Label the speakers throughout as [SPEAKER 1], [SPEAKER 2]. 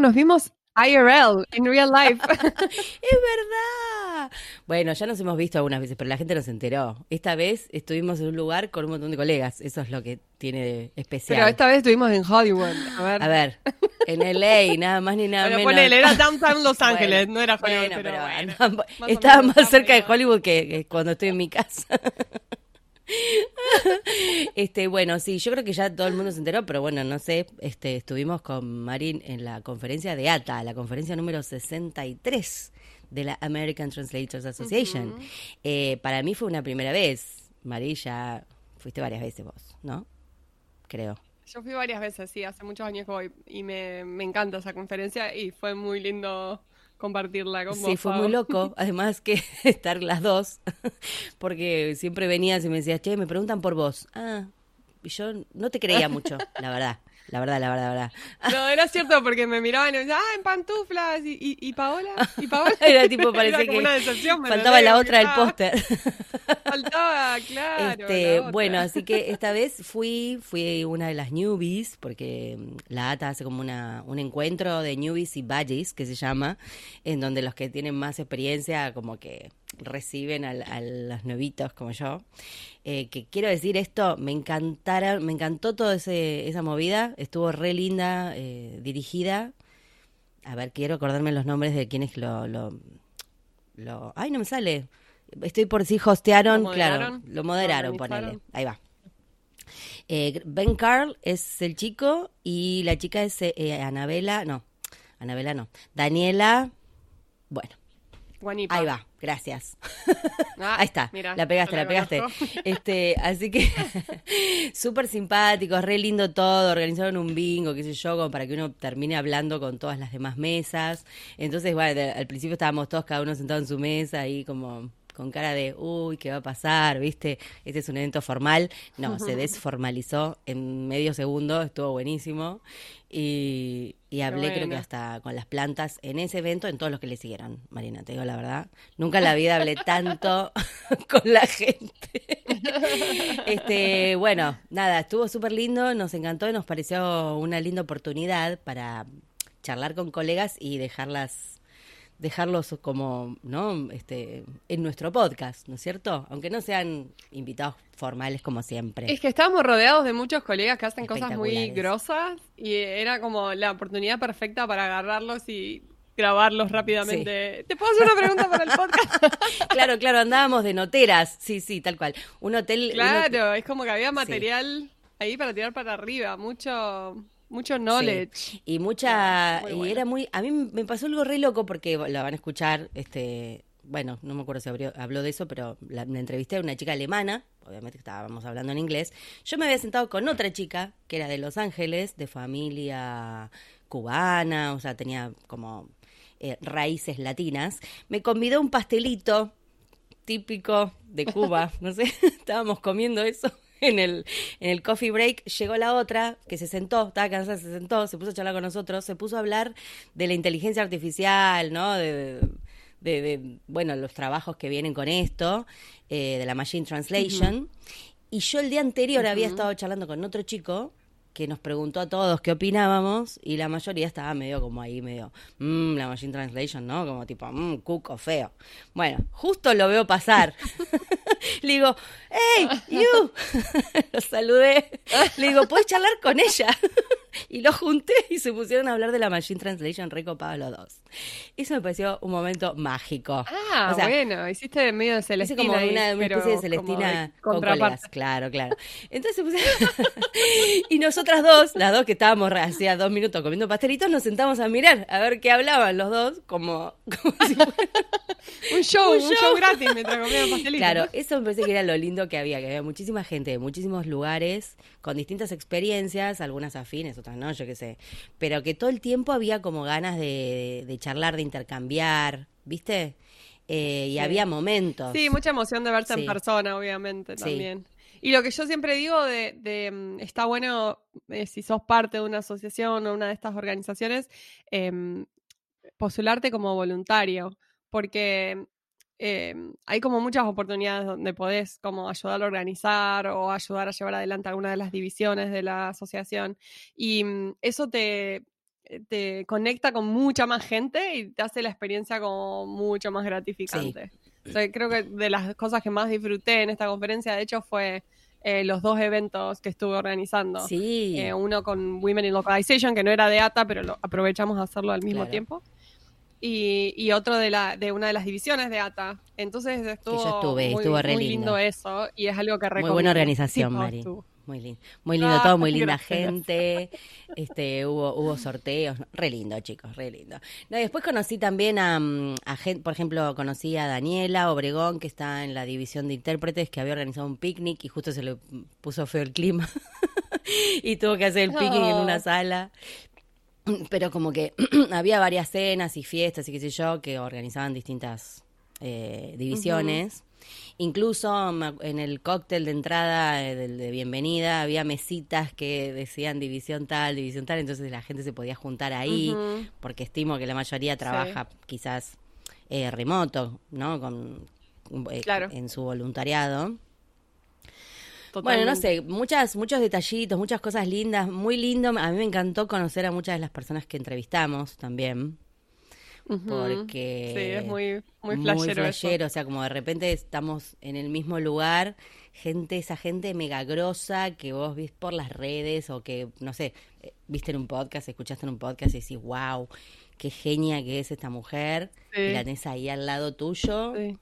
[SPEAKER 1] Nos vimos IRL, in real life.
[SPEAKER 2] es verdad. Bueno, ya nos hemos visto algunas veces, pero la gente nos enteró. Esta vez estuvimos en un lugar con un montón de colegas. Eso es lo que tiene de especial.
[SPEAKER 1] Pero esta vez estuvimos en Hollywood. A ver.
[SPEAKER 2] A ver, en LA, nada más ni nada
[SPEAKER 1] Bueno,
[SPEAKER 2] menos.
[SPEAKER 1] ponele, era downtown Los Ángeles,
[SPEAKER 2] Bueno,
[SPEAKER 1] no era Hollywood,
[SPEAKER 2] bueno,
[SPEAKER 1] pero,
[SPEAKER 2] pero
[SPEAKER 1] bueno.
[SPEAKER 2] andaba-
[SPEAKER 1] más o
[SPEAKER 2] estaba más cerca de. Hollywood que, que cuando estoy en mi casa. este, bueno, sí, yo creo que ya todo el mundo se enteró, pero bueno, no sé, este, estuvimos con Marín en la conferencia de ATA, la conferencia número 63 de la American Translators Association. Eh, para mí fue una primera vez. Marí, ya fuiste varias veces vos, ¿no? Creo.
[SPEAKER 1] Yo fui varias veces, sí, hace muchos años que voy y me, me encanta esa conferencia y fue muy lindo compartirla con vos.
[SPEAKER 2] Sí, fue muy loco. Además que estar las dos, porque siempre venías y me decías, che, me preguntan por vos. Ah, y yo no te creía mucho, la verdad. La verdad, la verdad, la verdad.
[SPEAKER 1] No, era cierto porque me miraban y me decían, ah, en pantuflas, y, y, y Paola, y Paola.
[SPEAKER 2] Era tipo, parece
[SPEAKER 1] como
[SPEAKER 2] que
[SPEAKER 1] una decepción, ¿me
[SPEAKER 2] faltaba la otra del póster.
[SPEAKER 1] Faltaba, claro.
[SPEAKER 2] Este, bueno, así que esta vez fui, fui una de las newbies, porque mm, la ATA hace como una, un encuentro de newbies y badges, que se llama, en donde los que tienen más experiencia como que reciben al- a, los nuevitos como yo. Eh, que quiero decir esto, me encantaron, me encantó toda esa movida, estuvo re linda, eh, dirigida. A ver, quiero acordarme los nombres de quienes lo, lo, lo... Ay, no me sale. Estoy por si hostearon,
[SPEAKER 1] ¿Lo
[SPEAKER 2] claro, lo moderaron,
[SPEAKER 1] ¿Lo
[SPEAKER 2] ponele. Ahí va. Eh, ben Carl es el chico y la chica es eh, Anabela, no, Anabela no, Daniela, bueno,
[SPEAKER 1] Guanipa.
[SPEAKER 2] ahí va, gracias.
[SPEAKER 1] Ah,
[SPEAKER 2] Ahí está,
[SPEAKER 1] mira,
[SPEAKER 2] la pegaste, la pegaste. Este, así que súper simpáticos, re lindo todo, organizaron un bingo, qué sé yo, como para que uno termine hablando con todas las demás mesas. Entonces, bueno, al principio estábamos todos cada uno sentado en su mesa ahí como con cara de, uy, ¿qué va a pasar? ¿Viste? Este es un evento formal. No, se desformalizó en medio segundo, estuvo buenísimo. Y, y hablé creo que hasta con las plantas en ese evento, en todos los que le siguieron, Marina, te digo la verdad. Nunca en la vida hablé tanto con la gente. Este, bueno, nada, estuvo súper lindo, nos encantó y nos pareció una linda oportunidad para charlar con colegas y dejarlas dejarlos como, ¿no? Este, en nuestro podcast, ¿no es cierto? Aunque no sean invitados formales como siempre.
[SPEAKER 1] Es que estábamos rodeados de muchos colegas que hacen cosas muy grosas y era como la oportunidad perfecta para agarrarlos y grabarlos rápidamente. ¿Te puedo hacer una pregunta para el podcast?
[SPEAKER 2] Claro, claro, andábamos de noteras, sí, sí, tal cual. Un hotel... un hotel-
[SPEAKER 1] claro, es como que había material ahí para tirar para arriba, mucho, mucho knowledge.
[SPEAKER 2] Sí. Y mucha,
[SPEAKER 1] Muy
[SPEAKER 2] y
[SPEAKER 1] bueno.
[SPEAKER 2] era muy, a mí me pasó algo re loco porque la van a escuchar, este, bueno, no me acuerdo si abrió- habló de eso, pero la, la entrevisté a una chica alemana, obviamente estábamos hablando en inglés. Yo me había sentado con otra chica que era de Los Ángeles, de familia cubana, o sea, tenía como eh, raíces latinas. Me convidó un pastelito típico de Cuba, no sé, estábamos comiendo eso en el, en el coffee break, llegó la otra que se sentó, estaba cansada, se sentó, se puso a charlar con nosotros, se puso a hablar de la inteligencia artificial, ¿no? De, de, de, bueno, los trabajos que vienen con esto, eh, de la machine translation. Y yo el día anterior había estado charlando con otro chico que nos preguntó a todos qué opinábamos y la mayoría estaba medio como ahí, medio, mmm, la machine translation, ¿no? Como tipo, mmm, cuco feo. Bueno, justo lo veo pasar. Le digo, hey, you. lo saludé. Le digo, ¿puedes charlar con ella? y lo junté y se pusieron a hablar de la machine translation recopados los dos. Eso me pareció un momento mágico.
[SPEAKER 1] Ah,
[SPEAKER 2] O sea,
[SPEAKER 1] bueno, hiciste medio de
[SPEAKER 2] Hice
[SPEAKER 1] Celestina.
[SPEAKER 2] como
[SPEAKER 1] ahí,
[SPEAKER 2] una, una especie de
[SPEAKER 1] como
[SPEAKER 2] Celestina con colegas, claro, claro. Entonces se puse- y nosotras dos, las dos que estábamos hacía dos minutos comiendo pastelitos, nos sentamos a mirar, a ver qué hablaban los dos, como, como si fuera-
[SPEAKER 1] Un show,
[SPEAKER 2] Un
[SPEAKER 1] un show, gratis mientras comíamos pastelitos.
[SPEAKER 2] Claro, eso me parece que era lo lindo que había, que había muchísima gente de muchísimos lugares, con distintas experiencias, algunas afines, otras no, yo qué sé, pero que todo el tiempo había como ganas de, de charlar, de intercambiar, ¿viste? Eh, y
[SPEAKER 1] Sí.
[SPEAKER 2] había momentos.
[SPEAKER 1] Sí, mucha emoción de verse
[SPEAKER 2] Sí.
[SPEAKER 1] en persona, obviamente,
[SPEAKER 2] Sí.
[SPEAKER 1] también. Y lo que yo siempre digo de, de, mm, está bueno eh, si sos parte de una asociación o una de estas organizaciones, em, postularte como voluntario, porque em, hay como muchas oportunidades donde podés como ayudar a organizar o ayudar a llevar adelante alguna de las divisiones de la asociación. Y mm, eso te te conecta con mucha más gente y te hace la experiencia como mucho más gratificante. O sea, creo que de las cosas que más disfruté en esta conferencia, de hecho, fue eh, los dos eventos que estuve organizando.
[SPEAKER 2] Sí.
[SPEAKER 1] Eh, uno con Women in Localization, que no era de ATA, pero lo aprovechamos a hacerlo al mismo
[SPEAKER 2] Claro.
[SPEAKER 1] tiempo. Y, y otro de, la, de una de las divisiones de ATA. Entonces estuvo,
[SPEAKER 2] yo estuve,
[SPEAKER 1] muy,
[SPEAKER 2] estuvo re
[SPEAKER 1] muy
[SPEAKER 2] lindo.
[SPEAKER 1] lindo eso y es algo que
[SPEAKER 2] Muy
[SPEAKER 1] recomiendo.
[SPEAKER 2] buena organización,
[SPEAKER 1] Sí,
[SPEAKER 2] Mari. Muy lindo, muy lindo
[SPEAKER 1] Ah,
[SPEAKER 2] todo, muy linda
[SPEAKER 1] gracias.
[SPEAKER 2] gente. Este, hubo, hubo sorteos, re lindo, chicos, re lindo. No, y después conocí también a, mm, a gente, por ejemplo, conocí a Daniela Obregón, que está en la división de intérpretes, que había organizado un picnic y justo se le puso feo el clima y tuvo que hacer el picnic en una sala. Pero como que había varias cenas y fiestas y qué sé yo que organizaban distintas eh, divisiones. Incluso en el cóctel de entrada eh, del de bienvenida había mesitas que decían división tal, división tal, entonces la gente se podía juntar ahí, porque estimo que la mayoría trabaja quizás eh, remoto, ¿no? Con, eh,
[SPEAKER 1] Claro.
[SPEAKER 2] En su voluntariado. Bueno, no sé, muchas, muchos detallitos, muchas cosas lindas, muy lindo. A mí me encantó conocer a muchas de las personas que entrevistamos también, porque
[SPEAKER 1] Sí, es muy, muy
[SPEAKER 2] muy
[SPEAKER 1] flashero. eso.
[SPEAKER 2] flashero, o sea, como de repente estamos en el mismo lugar, gente, esa gente mega grosa que vos viste por las redes o que, no sé, eh, viste en un podcast, escuchaste en un podcast y decís, wow, qué genia que es esta mujer,
[SPEAKER 1] Sí.
[SPEAKER 2] y la tenés ahí al lado tuyo
[SPEAKER 1] Sí.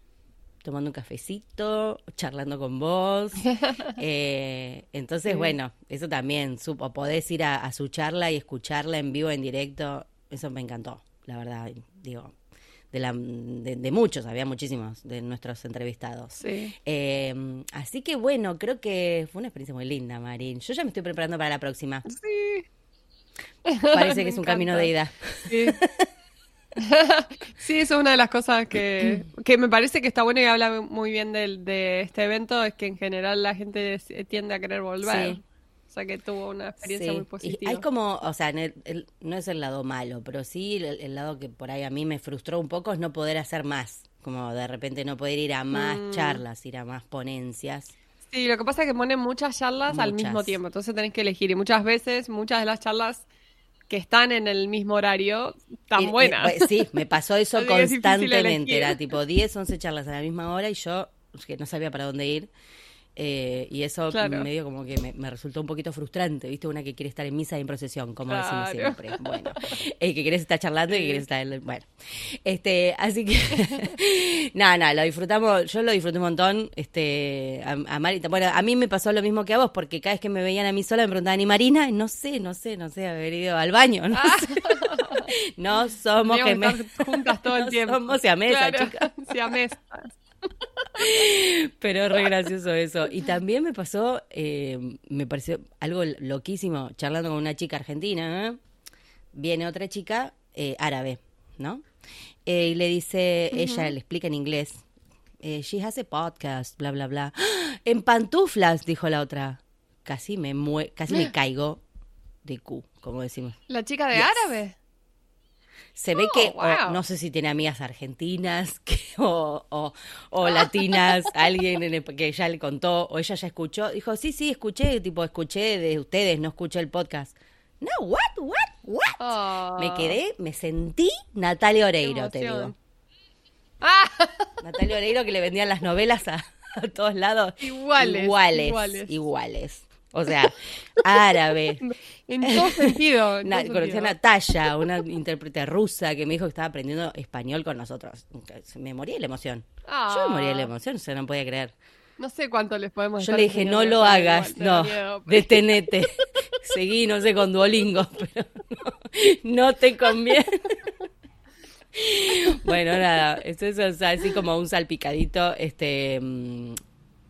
[SPEAKER 2] Tomando un cafecito, charlando con vos. Eh, entonces,
[SPEAKER 1] Sí.
[SPEAKER 2] bueno, eso también, supo, podés ir a, a su charla y escucharla en vivo, en directo, eso me encantó, la verdad, digo, de, la, de, de muchos, había muchísimos de nuestros entrevistados.
[SPEAKER 1] Sí.
[SPEAKER 2] Eh, así que bueno, creo que fue una experiencia muy linda, Marín. Yo ya me estoy preparando para la próxima.
[SPEAKER 1] Sí.
[SPEAKER 2] Parece que es un camino de ida.
[SPEAKER 1] Sí. sí, eso es una de las cosas que, que me parece que está bueno y habla muy bien del, de este evento, es que en general la gente tiende a querer volver.
[SPEAKER 2] Sí.
[SPEAKER 1] O sea que tuvo una experiencia
[SPEAKER 2] Sí,
[SPEAKER 1] muy
[SPEAKER 2] y
[SPEAKER 1] positiva.
[SPEAKER 2] hay como, o sea, en el- el- no es el lado malo, pero sí el, el lado que por ahí a mí me frustró un poco es no poder hacer más, como de repente no poder ir a más
[SPEAKER 1] Mm.
[SPEAKER 2] charlas, ir a más ponencias.
[SPEAKER 1] Sí, lo que pasa es que ponen muchas charlas al mismo
[SPEAKER 2] Muchas.
[SPEAKER 1] tiempo, entonces tenés que elegir. Y muchas veces, muchas de las charlas que están en el mismo horario, tan
[SPEAKER 2] y,
[SPEAKER 1] buenas.
[SPEAKER 2] pues, sí, me pasó eso constantemente, era tipo 10, 11 charlas a la misma hora y yo que no sabía para dónde ir. Eh, y eso
[SPEAKER 1] Claro.
[SPEAKER 2] medio como que me, me resultó un poquito frustrante, ¿viste? Una que quiere estar en misa y en procesión, como decimos siempre. Bueno, eh, que querés estar charlando y que querés estar... en- Bueno, este, así que... no, no, lo disfrutamos, yo lo disfruté un montón. Este, a, a Mari- bueno, a mí me pasó lo mismo que a vos, porque cada vez que me veían a mí sola me preguntaban, ¿y Marina? No sé, no sé, no sé, haber ido al baño, no sé. No somos
[SPEAKER 1] Teníamos que
[SPEAKER 2] gemelas.
[SPEAKER 1] juntas todo el
[SPEAKER 2] No
[SPEAKER 1] tiempo.
[SPEAKER 2] somos siamesas,
[SPEAKER 1] Claro,
[SPEAKER 2] chicas.
[SPEAKER 1] siamesas.
[SPEAKER 2] Pero es re gracioso eso. Y también me pasó, eh, me pareció algo loquísimo, charlando con una chica argentina. ¿eh? Viene otra chica eh, árabe, ¿no? Eh, y le dice, ella le explica en inglés, eh, she has a podcast, bla, bla, bla. ¡Ah! En pantuflas, dijo la otra. Casi me mue casi me caigo de Q, como decimos.
[SPEAKER 1] La chica de
[SPEAKER 2] Yes.
[SPEAKER 1] árabe.
[SPEAKER 2] Se ve
[SPEAKER 1] Oh,
[SPEAKER 2] que, o
[SPEAKER 1] wow.
[SPEAKER 2] no sé si tiene amigas argentinas que- o, o- o latinas, alguien en el- que ya le contó, o ella ya escuchó. Dijo, sí, sí, escuché, tipo, escuché de ustedes, no escuché el podcast. No, what, what, what?
[SPEAKER 1] Oh.
[SPEAKER 2] Me quedé, me sentí Natalia Oreiro, te digo.
[SPEAKER 1] Ah,
[SPEAKER 2] Natalia Oreiro que le vendían las novelas a, a todos lados.
[SPEAKER 1] Iguales,
[SPEAKER 2] Iguales,
[SPEAKER 1] iguales.
[SPEAKER 2] iguales. O sea, árabe.
[SPEAKER 1] en todo sentido. en
[SPEAKER 2] conocí a. Natalia, una intérprete rusa que me dijo que estaba aprendiendo español con nosotros. Me moría de la emoción. Yo me moría de la
[SPEAKER 1] Ah,
[SPEAKER 2] emoción, o sea, no podía creer.
[SPEAKER 1] No sé cuánto les podemos
[SPEAKER 2] Yo le dije, no lo hagas, no,
[SPEAKER 1] miedo.
[SPEAKER 2] detenete. Seguí, no sé, con Duolingo, pero no, no te conviene. bueno, nada, esto es o sea, así como un salpicadito, este...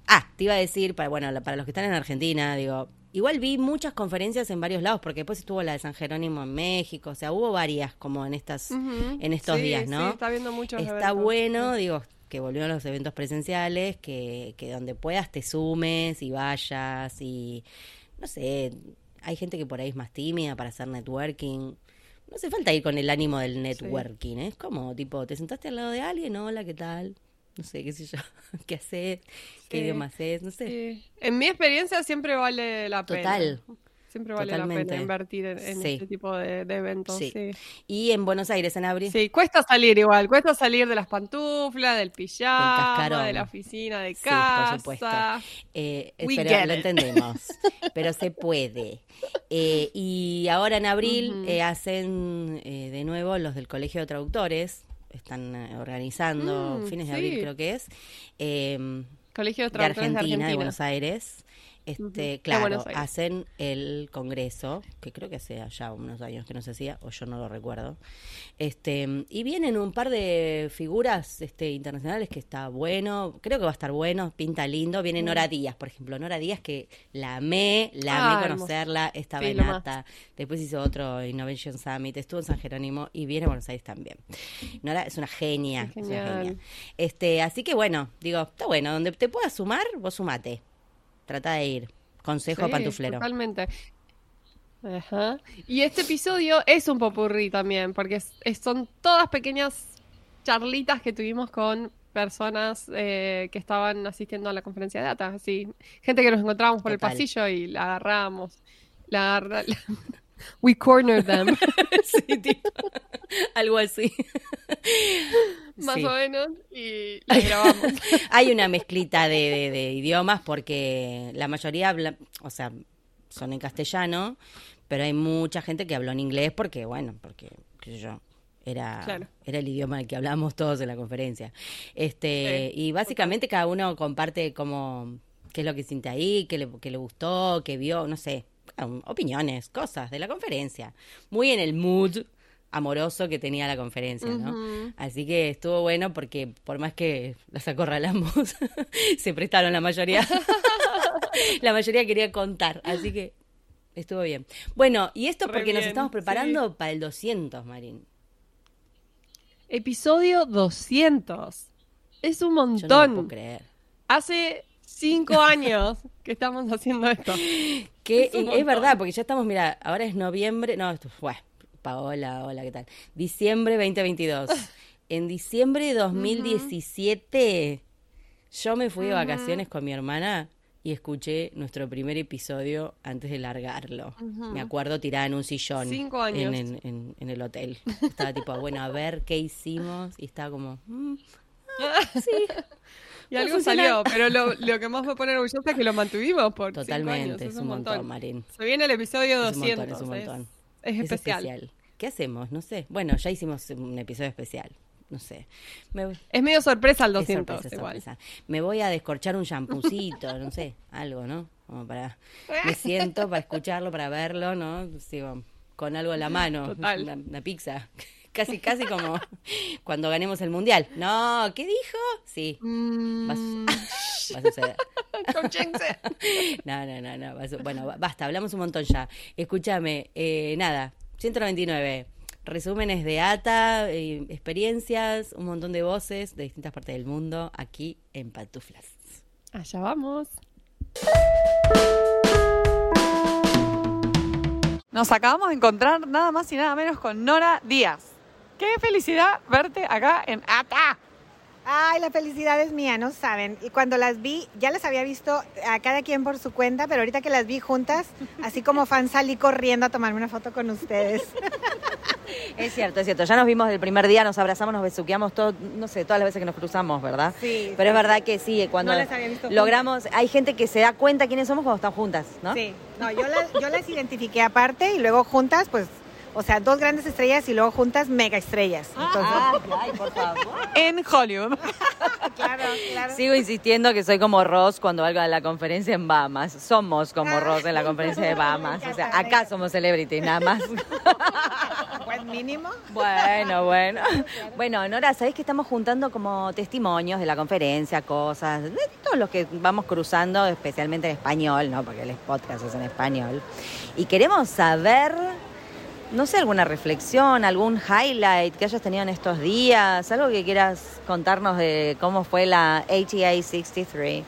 [SPEAKER 2] Ah, te iba a decir, para, bueno, para los que están en Argentina, digo, igual vi muchas conferencias en varios lados, porque después estuvo la de San Jerónimo en México, o sea, hubo varias como en estas, en estos
[SPEAKER 1] Sí,
[SPEAKER 2] días, ¿no?
[SPEAKER 1] Sí, está viendo muchos
[SPEAKER 2] Está
[SPEAKER 1] eventos.
[SPEAKER 2] bueno, digo, que volvieron los eventos presenciales, que, que donde puedas te sumes y vayas y, no sé, hay gente que por ahí es más tímida para hacer networking. No hace falta ir con el ánimo del networking, ¿eh? es como, tipo, te sentaste al lado de alguien, hola, ¿qué tal? No sé, qué sé yo, qué haces, qué idioma haces, no sé.
[SPEAKER 1] Sí. En mi experiencia siempre vale la pena.
[SPEAKER 2] Total.
[SPEAKER 1] Siempre vale la pena invertir en, en
[SPEAKER 2] Sí.
[SPEAKER 1] este tipo de, de eventos.
[SPEAKER 2] Y en Buenos Aires, en abril.
[SPEAKER 1] Sí, cuesta salir igual, cuesta salir de las pantuflas, del pijama, de la oficina de
[SPEAKER 2] Sí, por
[SPEAKER 1] casa.
[SPEAKER 2] supuesto. Eh, pero lo entendemos, pero se puede. Eh, y ahora en abril
[SPEAKER 1] Ujú.
[SPEAKER 2] eh, hacen eh, de nuevo los del Colegio de Traductores, están eh, organizando
[SPEAKER 1] Mm,
[SPEAKER 2] fines de
[SPEAKER 1] sí.
[SPEAKER 2] abril creo que es, eh,
[SPEAKER 1] Colegio de
[SPEAKER 2] Argentina,
[SPEAKER 1] de Argentina.
[SPEAKER 2] de Buenos Aires. Este, claro, hacen el congreso, que creo que hace ya unos años que no se hacía, o yo no lo recuerdo. Este, y vienen un par de figuras este, internacionales que está bueno, creo que va a estar bueno, pinta lindo. Viene Nora Díaz, por ejemplo. Nora Díaz que la amé, la
[SPEAKER 1] Ah,
[SPEAKER 2] amé conocerla, estaba
[SPEAKER 1] Sí,
[SPEAKER 2] en. ATA, después hizo otro Innovation Summit, estuvo en San Jerónimo y viene a Buenos Aires también. Nora es una genia, es una genia. Este, así que bueno, digo, está bueno, donde te puedas sumar, vos sumate. Trata de ir. Consejo
[SPEAKER 1] Sí,
[SPEAKER 2] pantuflero.
[SPEAKER 1] Totalmente. Ajá. Y este episodio es un popurrí también, porque es- es- son todas pequeñas charlitas que tuvimos con personas eh, que estaban asistiendo a la conferencia de data. Así, gente que nos encontrábamos por
[SPEAKER 2] Total.
[SPEAKER 1] el pasillo y la agarramos. La la- We cornered them,
[SPEAKER 2] sí, tipo, algo así.
[SPEAKER 1] más
[SPEAKER 2] Sí.
[SPEAKER 1] o menos, y la grabamos.
[SPEAKER 2] Hay una mezclita de, de- de idiomas porque la mayoría habla, o sea, son en castellano, pero hay mucha gente que habló en inglés porque, bueno, porque, qué sé yo, era,
[SPEAKER 1] Claro.
[SPEAKER 2] era el idioma al que hablamos todos en la conferencia. Este,
[SPEAKER 1] Sí,
[SPEAKER 2] y básicamente cada uno comparte como qué es lo que siente ahí, qué le, qué le gustó, qué vio, no sé, opiniones, cosas de la conferencia. Muy en el mood amoroso que tenía la conferencia, ¿no? Así que estuvo bueno porque por más que las acorralamos, se prestaron la mayoría. la mayoría quería contar, así que estuvo bien. Bueno, y esto
[SPEAKER 1] Re
[SPEAKER 2] porque nos estamos preparando para el 200, Marín.
[SPEAKER 1] Episodio 200. Es un
[SPEAKER 2] Yo no lo
[SPEAKER 1] montón.
[SPEAKER 2] puedo creer.
[SPEAKER 1] Hace cinco años que estamos haciendo esto.
[SPEAKER 2] Que
[SPEAKER 1] Es montón.
[SPEAKER 2] verdad, porque ya estamos, mira, ahora es noviembre, no, esto fue, Paola, hola, ¿qué tal? Diciembre 2022. En diciembre de 2017 yo me fui de vacaciones con mi hermana y escuché nuestro primer episodio antes de largarlo. Me acuerdo tirada en un sillón.
[SPEAKER 1] Cinco años.
[SPEAKER 2] En, en- en- en el hotel. Estaba tipo, bueno, a ver qué hicimos. Y estaba como, mm,
[SPEAKER 1] Y
[SPEAKER 2] Va a
[SPEAKER 1] algo salió, pero lo, lo que más me pone orgullosa es que lo mantuvimos por
[SPEAKER 2] totalmente,
[SPEAKER 1] años.
[SPEAKER 2] es un montón, Marín.
[SPEAKER 1] Se viene el episodio
[SPEAKER 2] Es un
[SPEAKER 1] 200.
[SPEAKER 2] montón, es un montón.
[SPEAKER 1] Es, es especial.
[SPEAKER 2] ¿Qué hacemos? No sé. Bueno, ya hicimos un episodio especial. No sé. Me,
[SPEAKER 1] Es medio sorpresa el
[SPEAKER 2] es
[SPEAKER 1] 200
[SPEAKER 2] sorpresa, es
[SPEAKER 1] igual.
[SPEAKER 2] sorpresa. Me voy a descorchar un champucito, no sé, algo, ¿no? Como para. Me siento para escucharlo, para verlo, ¿no? Sigo con algo en la mano. Una, una pizza. Casi, casi como cuando ganemos el mundial. No, ¿qué dijo? Sí,
[SPEAKER 1] Mm,
[SPEAKER 2] va a, su- va a suceder.
[SPEAKER 1] conchense.
[SPEAKER 2] No, no, no, no. va a su- Bueno, basta, hablamos un montón ya. Escúchame, eh, nada, 199. Resúmenes de ATA, eh, experiencias, un montón de voces de distintas partes del mundo aquí en Pantuflas.
[SPEAKER 1] Allá vamos.
[SPEAKER 3] Nos acabamos de encontrar nada más y nada menos con Nora Díaz. Qué felicidad verte acá en ATA.
[SPEAKER 4] Ay, la felicidad es mía, no saben. Y cuando las vi, ya las había visto a cada quien por su cuenta, pero ahorita que las vi juntas, así como fan salí corriendo a tomarme una foto con ustedes.
[SPEAKER 5] Es cierto, es cierto. Ya nos vimos el primer día, nos abrazamos, nos besuqueamos, todo, no sé, todas las veces que nos cruzamos, ¿verdad?
[SPEAKER 4] Sí,
[SPEAKER 5] Pero
[SPEAKER 4] sí,
[SPEAKER 5] es verdad que sí, cuando
[SPEAKER 4] No las había visto
[SPEAKER 5] logramos, hay gente que se da cuenta quiénes somos cuando están juntas, ¿no?
[SPEAKER 4] Sí, no, yo las, yo las identifiqué aparte y luego juntas, pues, o sea, dos grandes estrellas y luego juntas mega estrellas. Entonces,
[SPEAKER 5] Ay, ay, por favor.
[SPEAKER 3] En Hollywood.
[SPEAKER 4] claro, claro.
[SPEAKER 5] Sigo insistiendo que soy como Ross cuando valgo a la conferencia en Bahamas. Somos como Ross en la conferencia de Bahamas. O sea, acá somos celebrities, nada más.
[SPEAKER 4] Pues mínimo.
[SPEAKER 5] Bueno, bueno. Bueno, Nora, ¿sabés que estamos juntando como testimonios de la conferencia, cosas, de todos los que vamos cruzando, especialmente en español, ¿no? Porque el podcast es en español. Y queremos saber, no sé, alguna reflexión, algún highlight que hayas tenido en estos días, algo que quieras contarnos de cómo fue la ATA 63.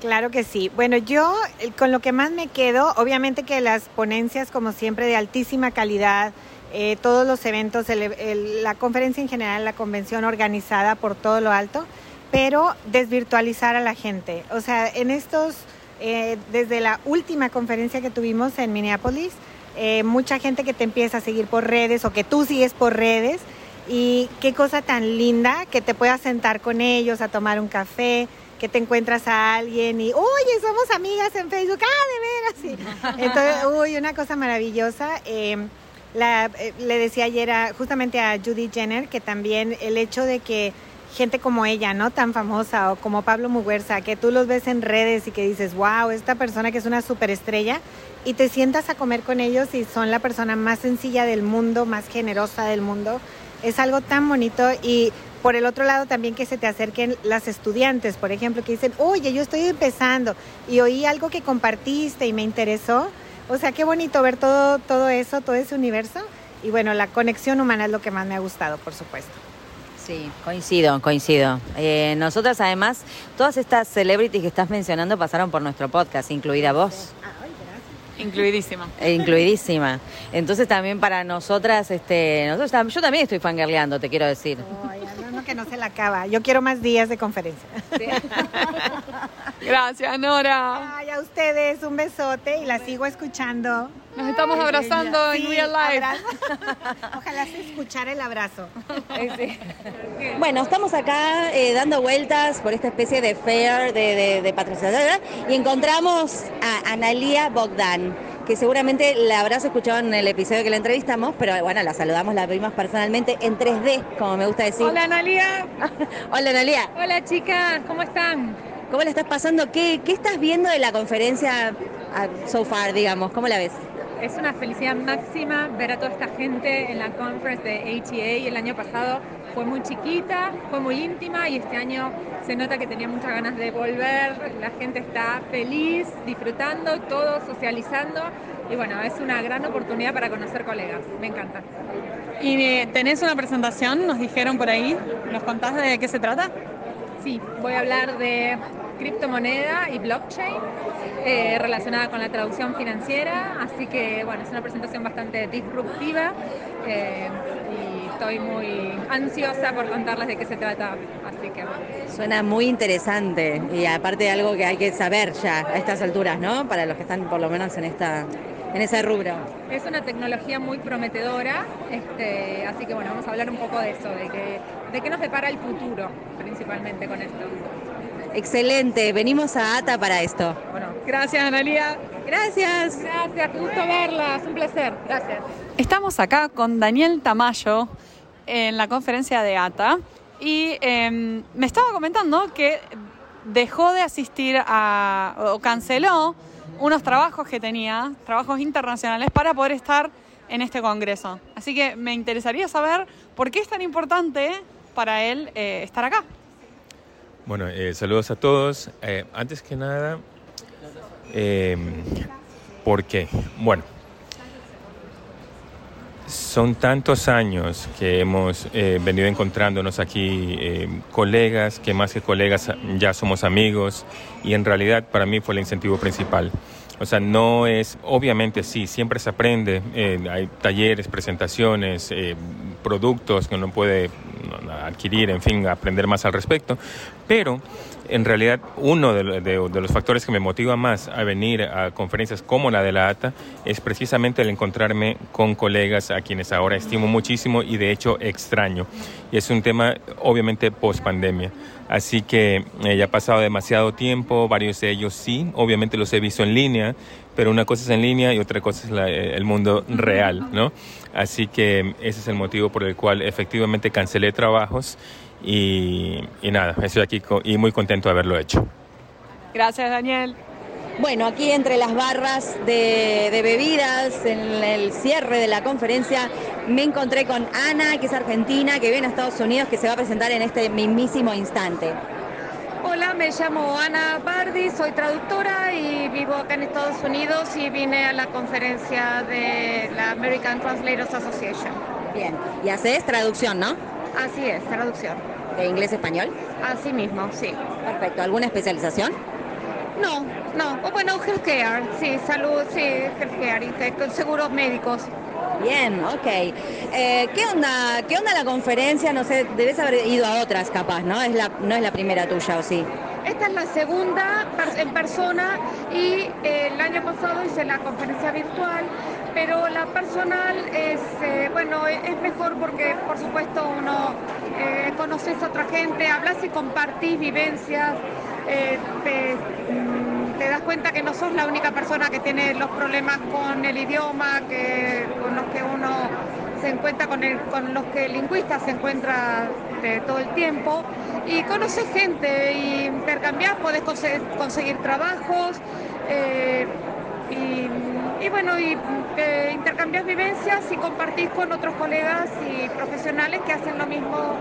[SPEAKER 4] Claro que sí. Bueno, yo con lo que más me quedo, obviamente que las ponencias, como siempre, de altísima calidad, eh, todos los eventos, la conferencia en general, la convención organizada por todo lo alto, pero desvirtualizar a la gente. O sea, en estos eh, desde la última conferencia que tuvimos en Minneapolis, eh, mucha gente que te empieza a seguir por redes o que tú sigues por redes. Y qué cosa tan linda que te puedas sentar con ellos a tomar un café, que te encuentras a alguien y, oye, somos amigas en Facebook, ah, de veras. Entonces, uy, una cosa maravillosa. Eh, la, le decía ayer justamente a Judy Jenner que también el hecho de que gente como ella, ¿no? Tan famosa o como Pablo Muguerza, que tú los ves en redes y que dices, wow, esta persona que es una superestrella y te sientas a comer con ellos y son la persona más sencilla del mundo, más generosa del mundo, es algo tan bonito y por el otro lado también que se te acerquen las estudiantes, por ejemplo, que dicen, oye, yo estoy empezando y oí algo que compartiste y me interesó. O sea, qué bonito ver todo, todo eso, todo ese universo. Y bueno, la conexión humana es lo que más me ha gustado, por supuesto.
[SPEAKER 5] Sí, coincido, coincido. Eh, nosotras además, todas estas celebrities que estás mencionando pasaron por nuestro podcast, incluida vos.
[SPEAKER 3] Incluidísima.
[SPEAKER 5] E incluidísima. Entonces también para nosotras, este, nosotros, yo también estoy fangirleando, te quiero decir.
[SPEAKER 4] Ay, no, no, que no se la acaba. Yo quiero más días de conferencia.
[SPEAKER 3] Gracias, Nora.
[SPEAKER 4] Ay, a ustedes un besote y la sigo escuchando.
[SPEAKER 3] Nos estamos abrazando en
[SPEAKER 4] Sí,
[SPEAKER 3] real life.
[SPEAKER 4] abrazo. Ojalá se escuchara el abrazo.
[SPEAKER 5] Bueno, estamos acá eh, dando vueltas por esta especie de fair de, de, de patrocinadora y encontramos a Analia Bogdan, que seguramente la habrás escuchado en el episodio que la entrevistamos, pero bueno, la saludamos, la vimos personalmente en 3D, como me gusta decir.
[SPEAKER 6] Hola Analia.
[SPEAKER 5] Hola Analia,
[SPEAKER 6] Hola chicas, ¿cómo están?
[SPEAKER 5] ¿cómo la estás pasando? ¿Qué, qué estás viendo de la conferencia ah, so far, digamos? ¿Cómo la ves?
[SPEAKER 6] Es una felicidad máxima ver a toda esta gente en la conference de ATA. El año pasado fue muy chiquita, fue muy íntima y este año se nota que tenía muchas ganas de volver. La gente está feliz, disfrutando, todos socializando. Y bueno, es una gran oportunidad para conocer colegas. Me encanta.
[SPEAKER 3] ¿Y eh, tenés una presentación? Nos dijeron por ahí. ¿Nos contás de qué se trata?
[SPEAKER 6] Sí, voy a hablar de criptomoneda y blockchain eh, relacionada con la traducción financiera, así que bueno, es una presentación bastante disruptiva eh, y estoy muy ansiosa por contarles de qué se trata, así que bueno.
[SPEAKER 5] Suena muy interesante y aparte algo que hay que saber ya a estas alturas, ¿no? Para los que están por lo menos en esta en ese rubro.
[SPEAKER 6] Es una tecnología muy prometedora, este, así que bueno, vamos a hablar un poco de eso, de que, de qué nos depara el futuro principalmente con esto.
[SPEAKER 5] Excelente, venimos a ATA para esto.
[SPEAKER 6] Bueno,
[SPEAKER 3] Gracias, Analia.
[SPEAKER 5] Gracias.
[SPEAKER 6] gracias, qué gusto verlas, un placer, gracias.
[SPEAKER 3] Estamos acá con Daniel Tamayo en la conferencia de ATA y em, me estaba comentando que dejó de asistir a, o canceló unos trabajos que tenía, trabajos internacionales, para poder estar en este congreso. Así que me interesaría saber por qué es tan importante para él eh, estar acá.
[SPEAKER 7] Bueno, eh, saludos a todos. Eh, antes que nada, eh, ¿por qué? Bueno, son tantos años que hemos eh, venido encontrándonos aquí, colegas, que más que colegas ya somos amigos, y en realidad para mí fue el incentivo principal. O sea, no es, obviamente sí, siempre se aprende, hay talleres, presentaciones, productos que uno puede adquirir, en fin, aprender más al respecto, pero en realidad uno de, lo- de- de los factores que me motiva más a venir a conferencias como la de la ATA es precisamente el encontrarme con colegas a quienes ahora estimo muchísimo y de hecho extraño. Y es un tema obviamente post pandemia. Así que eh, ya ha pasado demasiado tiempo, varios de ellos sí, obviamente los he visto en línea, pero una cosa es en línea y otra cosa es la- eh, el mundo real, ¿no? Así que ese es el motivo por el cual efectivamente cancelé trabajos y, y nada, estoy aquí co- y muy contento de haberlo hecho.
[SPEAKER 3] Gracias, Daniel.
[SPEAKER 5] Bueno, aquí entre las barras de, de bebidas, en el cierre de la conferencia, me encontré con Ana, que es argentina, que viene a Estados Unidos, que se va a presentar en este mismísimo instante.
[SPEAKER 8] Hola, me llamo Ana Bardi, soy traductora y vivo acá en Estados Unidos y vine a la conferencia de la American Translators Association.
[SPEAKER 5] Bien, y haces traducción, ¿no?
[SPEAKER 8] Así es, traducción.
[SPEAKER 5] De inglés a español.
[SPEAKER 8] Así mismo, sí.
[SPEAKER 5] Perfecto. ¿Alguna especialización?
[SPEAKER 8] No, no, o bueno, healthcare, sí, salud, sí, healthcare y con seguros médicos.
[SPEAKER 5] Bien, ok. Eh, ¿qué, onda, ¿Qué onda la conferencia? No sé, debes haber ido a otras capaz, ¿no? Es la, no es la primera tuya, ¿o sí?
[SPEAKER 8] esta es la segunda en persona y eh, el año pasado hice la conferencia virtual, pero la personal es, eh, bueno, es mejor porque por supuesto uno conoces a otra gente, hablas y compartís vivencias, te, que no sos la única persona que tiene los problemas con el idioma, que, con los que uno se encuentra con, el, con los que el lingüista se encuentra todo el tiempo. Y conoces gente y intercambiar, puedes conseguir, trabajos eh, y, bueno, y eh, intercambias vivencias y compartís con otros colegas y profesionales que hacen lo mismo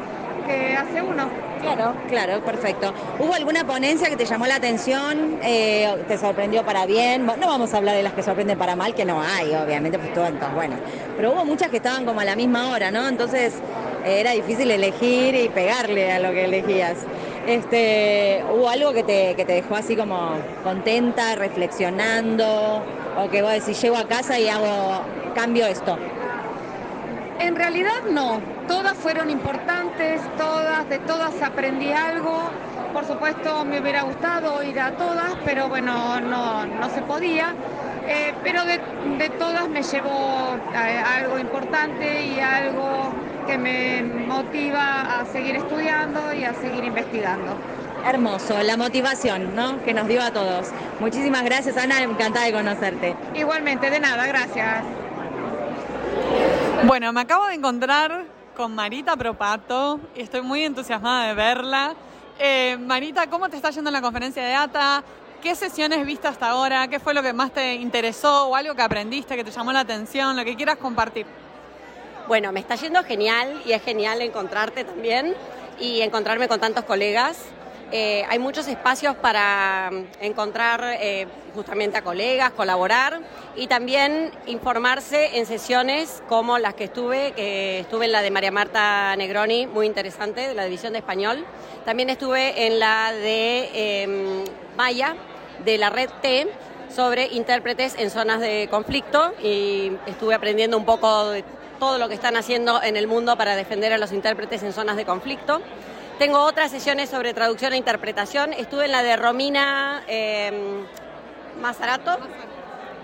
[SPEAKER 8] que hace uno.
[SPEAKER 5] Claro, claro, perfecto. ¿Hubo alguna ponencia que te llamó la atención, eh, te sorprendió para bien? No vamos a hablar de las que sorprenden para mal, que no hay, obviamente, pues todas, bueno. Pero hubo muchas que estaban como a la misma hora, ¿no? Entonces era difícil elegir y pegarle a lo que elegías. Este, ¿Hubo algo que te, que te dejó así como contenta, reflexionando? O que vos decís, llego a casa y hago, cambio esto.
[SPEAKER 8] En realidad no, todas fueron importantes, todas, de todas aprendí algo. Por supuesto me hubiera gustado ir a todas, pero bueno, no, no se podía. Eh, pero de, de, todas me llevó eh, algo importante y algo que me motiva a seguir estudiando y a seguir investigando.
[SPEAKER 5] Hermoso, la motivación ¿no? que nos dio a todos. Muchísimas gracias, Ana, encantada de conocerte.
[SPEAKER 8] Igualmente, de nada, gracias.
[SPEAKER 3] Bueno, me acabo de encontrar con Marita Propato y estoy muy entusiasmada de verla. Eh, Marita, ¿cómo te está yendo en la conferencia de ATA? ¿Qué sesiones viste hasta ahora? ¿Qué fue lo que más te interesó o algo que aprendiste que te llamó la atención? Lo que quieras compartir.
[SPEAKER 9] Bueno, me está yendo genial y es genial encontrarte también y encontrarme con tantos colegas. Eh, hay muchos espacios para mm, encontrar eh, justamente a colegas, colaborar y también informarse en sesiones como las que estuve, que estuve en la de María Marta Negroni, muy interesante, de la División de Español. También estuve en la de em, Maya, de la Red T, sobre intérpretes en zonas de conflicto y estuve aprendiendo un poco de todo lo que están haciendo en el mundo para defender a los intérpretes en zonas de conflicto. Tengo otras sesiones sobre traducción e interpretación. Estuve en la de Romina eh,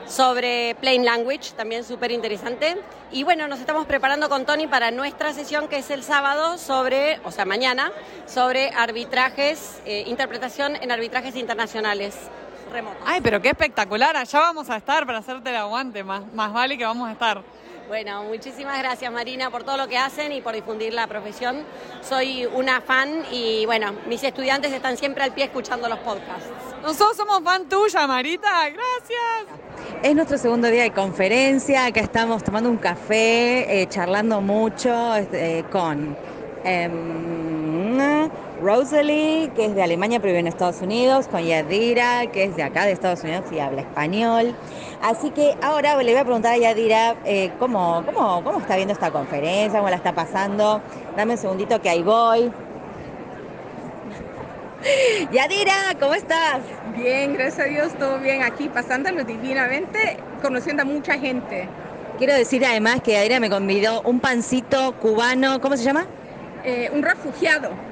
[SPEAKER 9] sobre Plain Language, también súper interesante. Y bueno, nos estamos preparando con Tony para nuestra sesión que es el sábado sobre, o sea, mañana, sobre arbitrajes, eh, interpretación en arbitrajes internacionales remotos.
[SPEAKER 3] Ay, pero qué espectacular, allá vamos a estar para hacerte el aguante, más, más vale que vamos a estar.
[SPEAKER 9] Bueno, muchísimas gracias Marina por todo lo que hacen y por difundir la profesión. Soy una fan y bueno, mis estudiantes están siempre al pie escuchando los podcasts.
[SPEAKER 3] Nosotros somos fan tuya, Marita, gracias.
[SPEAKER 5] Es nuestro segundo día de conferencia, acá estamos tomando un café, eh, charlando mucho este, con... Em, Rosalie, que es de Alemania pero vive en Estados Unidos, con Yadira, que es de acá de Estados Unidos y habla español. Así que ahora le voy a preguntar a Yadira eh, ¿cómo, cómo, cómo está viendo esta conferencia, cómo la está pasando. Dame un segundito que ahí voy. Yadira, ¿cómo estás?
[SPEAKER 10] Bien, gracias a Dios, todo bien aquí, pasándolo divinamente, conociendo a mucha gente.
[SPEAKER 5] Quiero decir además que Yadira me convidó un pancito cubano, ¿cómo se llama?
[SPEAKER 10] Eh, un refugiado.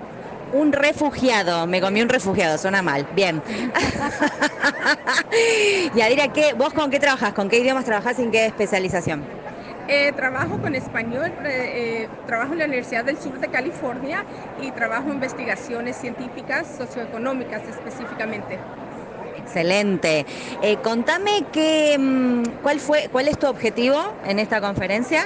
[SPEAKER 5] Un refugiado, me comí un refugiado, suena mal. Bien. Yadira, ¿qué, ¿vos con qué trabajas? ¿Con qué idiomas trabajas y en qué especialización?
[SPEAKER 10] Eh, trabajo con español, eh, trabajo en la Universidad del Sur de California y trabajo en investigaciones científicas socioeconómicas específicamente.
[SPEAKER 5] Excelente. Eh, contame que, mm, cuál, fue, cuál es tu objetivo en esta conferencia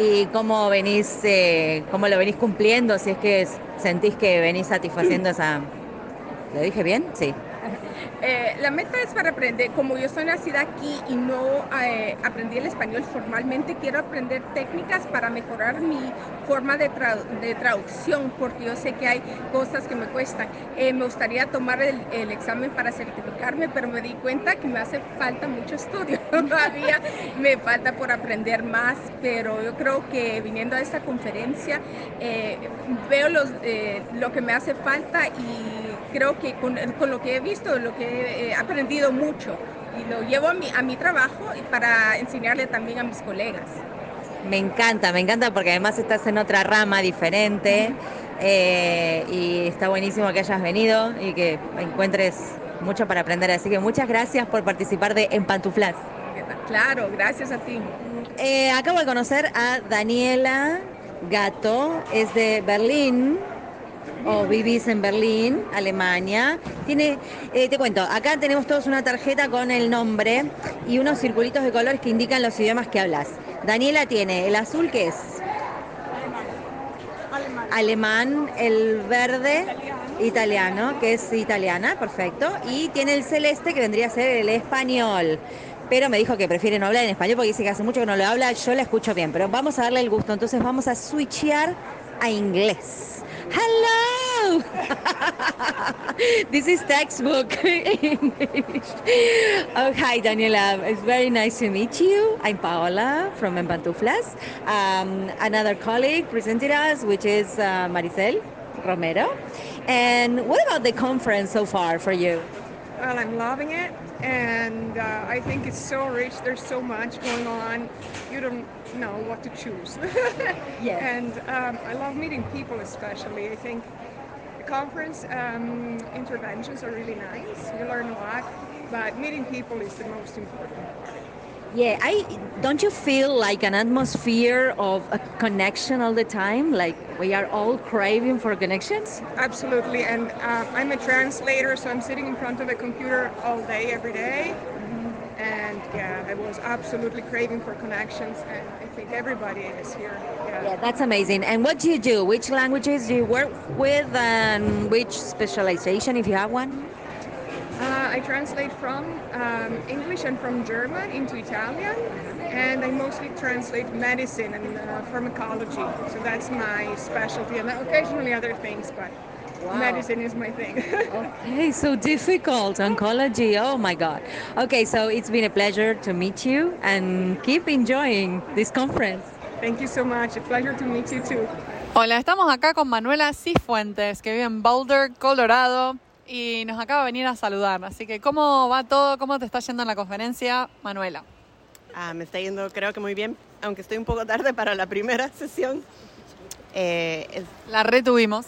[SPEAKER 5] y cómo venís, eh, cómo lo venís cumpliendo, si es que sentís que venís satisfaciendo esa... ¿Lo dije bien? Sí.
[SPEAKER 10] Eh, la meta es para aprender, como yo soy nacida aquí y no eh, aprendí el español formalmente, quiero aprender técnicas para mejorar mi forma de, traducción, porque yo sé que hay cosas que me cuestan. Eh, me gustaría tomar el, examen para certificarme, pero me di cuenta que me hace falta mucho estudio. Todavía me falta por aprender más, pero yo creo que viniendo a esta conferencia veo lo que me hace falta y creo que con, lo que he visto, lo que he aprendido mucho y lo llevo a mi, a mi trabajo y para enseñarle también a mis colegas.
[SPEAKER 5] Me encanta, me encanta porque además estás en otra rama diferente. eh, y está buenísimo que hayas venido y que encuentres mucho para aprender. Así que muchas gracias por participar de En Pantuflas.
[SPEAKER 10] Claro, gracias a ti.
[SPEAKER 5] Eh, acabo de conocer a Daniela Gato, es de Berlín. O vivís en Berlín, Alemania. Tiene, eh, te cuento, acá tenemos todos una tarjeta con el nombre y unos circulitos de colores que indican los idiomas que hablas. Daniela tiene el azul que es alemán, el verde italiano, que es italiana, perfecto, y tiene el celeste que vendría a ser el español. Pero me dijo que prefiere no hablar en español porque dice que hace mucho que no lo habla, yo la escucho bien, pero vamos a darle el gusto, entonces vamos a switchear a inglés. Hello! this is textbook English. Oh, hi, Daniela. It's very nice to meet you. I'm Paola from Empantuflas. Um, another colleague presented us, which is uh, Maricel Romero. And what about the conference so far for you?
[SPEAKER 11] Well, I'm loving it, and uh, I think it's so rich. There's so much going on. You don't know what to choose.
[SPEAKER 5] Yes.
[SPEAKER 11] And um, I love meeting people, especially. I think the conference um, interventions are really nice. You learn a lot, but meeting people is the most important part.
[SPEAKER 5] Yeah, I don't you feel like an atmosphere of a connection all the time? Like we are all craving for connections?
[SPEAKER 11] Absolutely, and uh, I'm a translator, so I'm sitting in front of a computer all day, every day. And yeah, I was absolutely craving for connections, and I think everybody is here. Yeah.
[SPEAKER 5] Yeah, that's amazing. And what do you do? Which languages do you work with and which specialization if you have one?
[SPEAKER 11] Uh, I translate from um, English and from German into Italian, and I mostly translate medicine and uh, pharmacology. So that's my specialty, and occasionally other things, but medicine is my thing.
[SPEAKER 5] Okay, so difficult. Oncology. Oh my God. Okay, so it's been a pleasure to meet you and keep enjoying this conference.
[SPEAKER 11] Thank you so much. A pleasure to meet you too.
[SPEAKER 3] Hola, estamos acá con Manuela Cifuentes, que vive en Boulder, Colorado, y nos acaba de venir a saludar. Así que, ¿cómo va todo? ¿Cómo te está yendo en la conferencia, Manuela?
[SPEAKER 12] Ah, me está yendo creo que muy bien, aunque estoy un poco tarde para la primera sesión. Eh, es-
[SPEAKER 3] La retuvimos.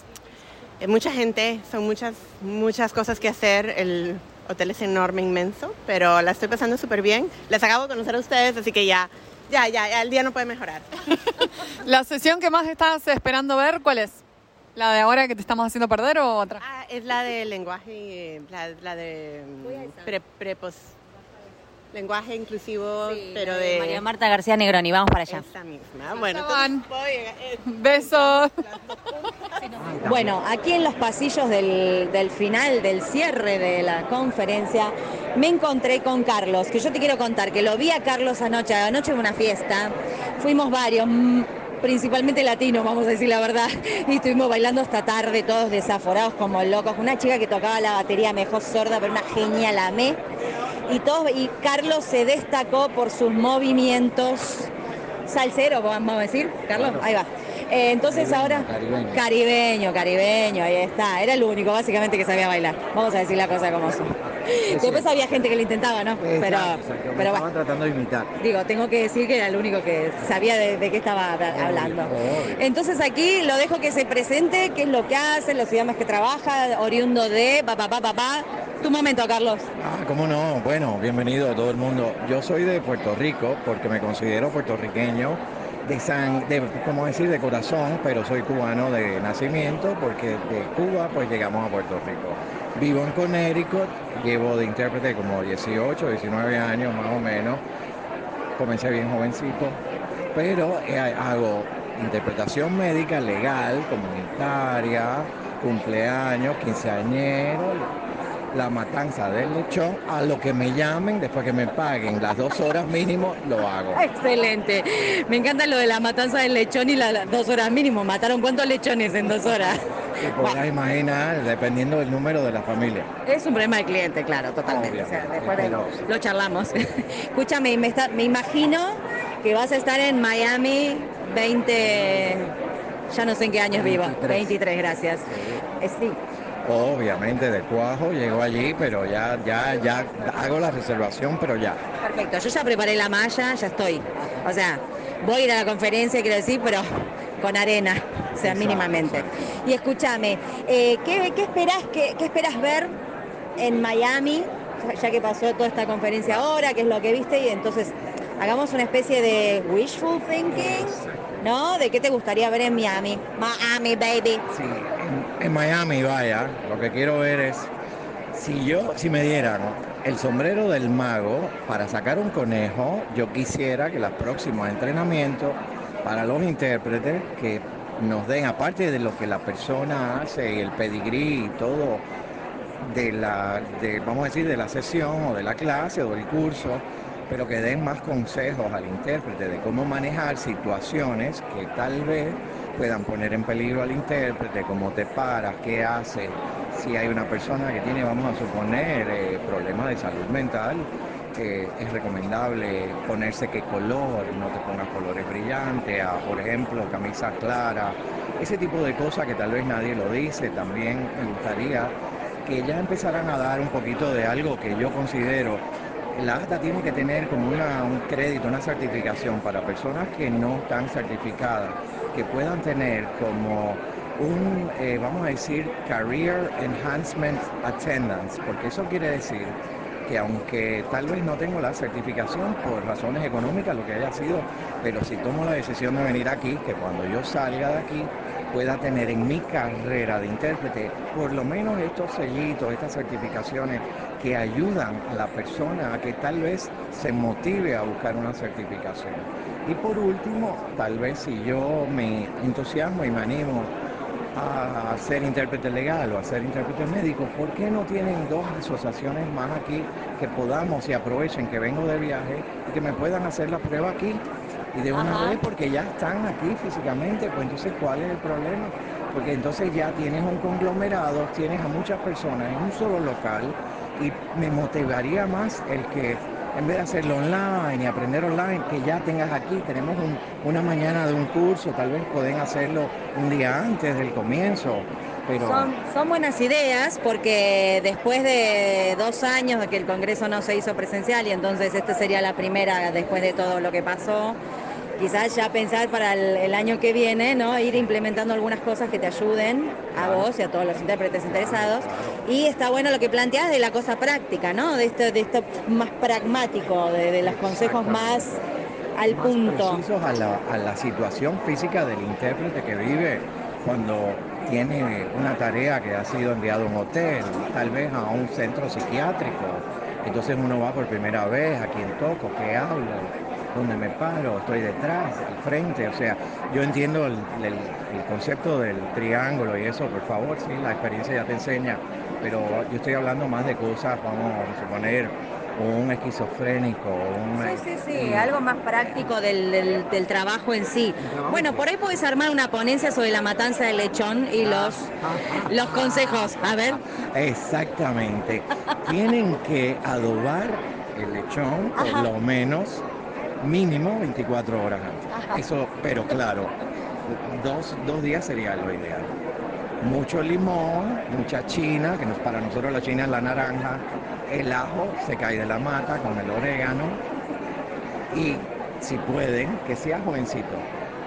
[SPEAKER 12] Es mucha gente, son muchas, muchas cosas que hacer. El hotel es enorme, inmenso, pero la estoy pasando súper bien. Les acabo de conocer a ustedes, así que ya, ya, ya, ya el día no puede mejorar.
[SPEAKER 3] ¿La sesión que más estás esperando ver, cuál es? ¿La de ahora que te estamos haciendo perder o otra?
[SPEAKER 12] Ah, es la de lenguaje, eh, la, la de mm, pre, prepos- lenguaje inclusivo, pero de...
[SPEAKER 5] María Marta García Negroni, vamos para allá.
[SPEAKER 12] Esa misma. Bueno, entonces voy, eh,
[SPEAKER 3] Besos.
[SPEAKER 5] Bueno, aquí en los pasillos del, del final, del cierre de la conferencia, me encontré con Carlos, que yo te quiero contar, que lo vi a Carlos anoche, anoche en una fiesta, fuimos varios, mm, principalmente latinos, vamos a decir la verdad, y estuvimos bailando hasta tarde, todos desaforados como locos, una chica que tocaba la batería mejor sorda, pero una genial amé, y, todos, y Carlos se destacó por sus movimientos. Salsero, vamos a decir, Carlos, ahí va. Eh, entonces ahora
[SPEAKER 13] caribeño.
[SPEAKER 5] caribeño, caribeño, ahí está. Era el único básicamente que sabía bailar. Vamos a decir la cosa como son. Después había gente que lo intentaba, ¿no? Pero,
[SPEAKER 13] Exacto,
[SPEAKER 5] pero
[SPEAKER 13] estaban
[SPEAKER 5] bueno,
[SPEAKER 13] tratando de imitar.
[SPEAKER 5] digo, tengo que decir que era el único que sabía de, de qué estaba hablando. Entonces aquí lo dejo que se presente, qué es lo que hace, los idiomas que trabaja, oriundo de, papá, papá, papá. Tu momento, Carlos.
[SPEAKER 13] Ah, ¿cómo no? Bueno, bienvenido a todo el mundo. Yo soy de Puerto Rico porque me considero puertorriqueño de san, de, ¿cómo decir? De corazón, pero soy cubano de nacimiento porque de Cuba pues llegamos a Puerto Rico. Vivo en Connecticut, llevo de intérprete como 18, 19 años más o menos. Comencé bien jovencito, pero eh, hago interpretación médica legal, comunitaria, cumpleaños, quinceañero, la matanza del lechón, a lo que me llamen, después que me paguen las dos horas mínimo, lo hago.
[SPEAKER 5] Excelente. Me encanta lo de la matanza del lechón y las dos horas mínimo. ¿Mataron cuántos lechones en dos horas?
[SPEAKER 13] Te podrás imaginar, dependiendo del número de la familia.
[SPEAKER 5] Es un problema del cliente, claro, totalmente. O sea, después de- lo charlamos. Escúchame, me, está- me imagino que vas a estar en Miami 20, ya no sé en qué años vivo.
[SPEAKER 13] 23.
[SPEAKER 5] 23, gracias. Eh, sí.
[SPEAKER 13] Obviamente de cuajo, llego allí, pero ya, ya, ya hago la reservación, pero ya.
[SPEAKER 5] Perfecto, yo ya preparé la malla, ya estoy. O sea, voy a ir a la conferencia, quiero decir, pero con arena, o sea,
[SPEAKER 13] Exacto,
[SPEAKER 5] mínimamente. Y escúchame, eh, ¿qué, qué esperás, qué, qué esperas ver en Miami, ya que pasó toda esta conferencia ahora, qué es lo que viste? Y entonces hagamos una especie de wishful thinking, ¿no? ¿De qué te gustaría ver en Miami? Miami, baby.
[SPEAKER 13] Sí, en, en Miami, vaya, lo que quiero ver es, si yo, si me dieran el sombrero del mago para sacar un conejo, yo quisiera que los próximos entrenamientos para los intérpretes que nos den, aparte de lo que la persona hace y el pedigrí y todo de la, de, vamos a decir, de la sesión o de la clase o del curso, pero que den más consejos al intérprete de cómo manejar situaciones que tal vez puedan poner en peligro al intérprete, cómo te paras, qué haces, si hay una persona que tiene, vamos a suponer, eh, problemas de salud mental, es recomendable ponerse qué color, no te pongas colores brillantes, a, por ejemplo, camisa clara, ese tipo de cosas que tal vez nadie lo dice, también me gustaría que ya empezaran a dar un poquito de algo que yo considero la ATA tiene que tener como una- un crédito, una certificación para personas que no están certificadas, que puedan tener como un, eh, vamos a decir, Career Enhancement Attendance, porque eso quiere decir que aunque tal vez no tengo la certificación por razones económicas, lo que haya sido, pero si tomo la decisión de venir aquí, que cuando yo salga de aquí pueda tener en mi carrera de intérprete por lo menos estos sellitos, estas certificaciones que ayudan a la persona a que tal vez se motive a buscar una certificación. Y por último, tal vez si yo me entusiasmo y me animo a ser intérprete legal o a ser intérprete médico, ¿por qué no tienen dos asociaciones más aquí que podamos y aprovechen que vengo de viaje y que me puedan hacer la prueba aquí? Y de una
[SPEAKER 5] Ajá.
[SPEAKER 13] vez, porque ya están aquí físicamente, pues entonces, ¿cuál es el problema? Porque entonces ya tienes un conglomerado, tienes a muchas personas en un solo local y me motivaría más el que en vez de hacerlo online y aprender online, que ya tengas aquí, tenemos un- una mañana de un curso, tal vez pueden hacerlo un día antes del comienzo, pero...
[SPEAKER 5] Son, son buenas ideas porque después de dos años de que el Congreso no se hizo presencial y entonces esta sería la primera después de todo lo que pasó, quizás ya pensar para el, el año que viene, ¿no? Ir implementando algunas cosas que te ayuden a vos y a todos los intérpretes interesados. Y está bueno lo que planteas de la cosa práctica, ¿no? De esto, de esto más pragmático, de, de los consejos más al
[SPEAKER 13] más
[SPEAKER 5] punto.
[SPEAKER 13] precisos a la, a la situación física del intérprete que vive cuando tiene una tarea que ha sido enviado a un hotel, tal vez a un centro psiquiátrico. Entonces uno va por primera vez, a quién toco, qué hablo, dónde me paro, estoy detrás, al frente. O sea, yo entiendo el, el- el concepto del triángulo y eso, por favor, sí, la experiencia ya te enseña, pero yo estoy hablando más de cosas, vamos a suponer, un esquizofrénico, un...
[SPEAKER 5] Sí, sí, sí, algo más práctico del, del- del trabajo en sí. Bueno, por ahí podés armar una ponencia sobre la matanza del lechón y los, los consejos. A ver.
[SPEAKER 13] Exactamente. Tienen que adobar el lechón por
[SPEAKER 5] Ajá.
[SPEAKER 13] lo menos mínimo 24 horas antes. Eso, pero claro, dos, dos días sería lo ideal. Mucho limón, mucha china, que nos- para nosotros la china es la naranja, el ajo se cae de la mata con el orégano y si pueden, que sea jovencito.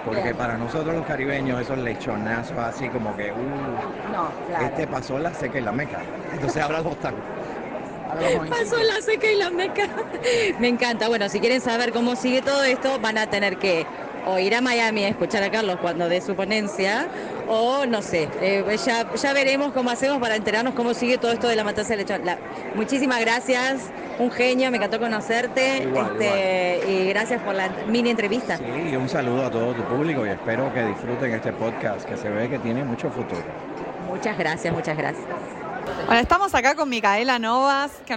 [SPEAKER 13] Porque
[SPEAKER 5] Bien.
[SPEAKER 13] para nosotros los caribeños esos lechonazos así como que, uh,
[SPEAKER 5] No, claro.
[SPEAKER 13] este pasó la seca y la meca. Entonces ahora los están.
[SPEAKER 5] Pasó la seca y la meca. Me encanta. Bueno, si quieren saber cómo sigue todo esto, van a tener que o ir a Miami a escuchar a Carlos cuando dé su ponencia, o no sé, eh, ya, ya veremos cómo hacemos para enterarnos cómo sigue todo esto de la matanza del lechón. La- muchísimas gracias, un genio, me encantó conocerte
[SPEAKER 13] Igual,
[SPEAKER 5] este, y gracias por la mini entrevista.
[SPEAKER 13] Sí, y un saludo a todo tu público y espero que disfruten este podcast que se ve que tiene mucho futuro.
[SPEAKER 5] Muchas gracias, muchas gracias.
[SPEAKER 3] Bueno, estamos acá con Micaela Novas, que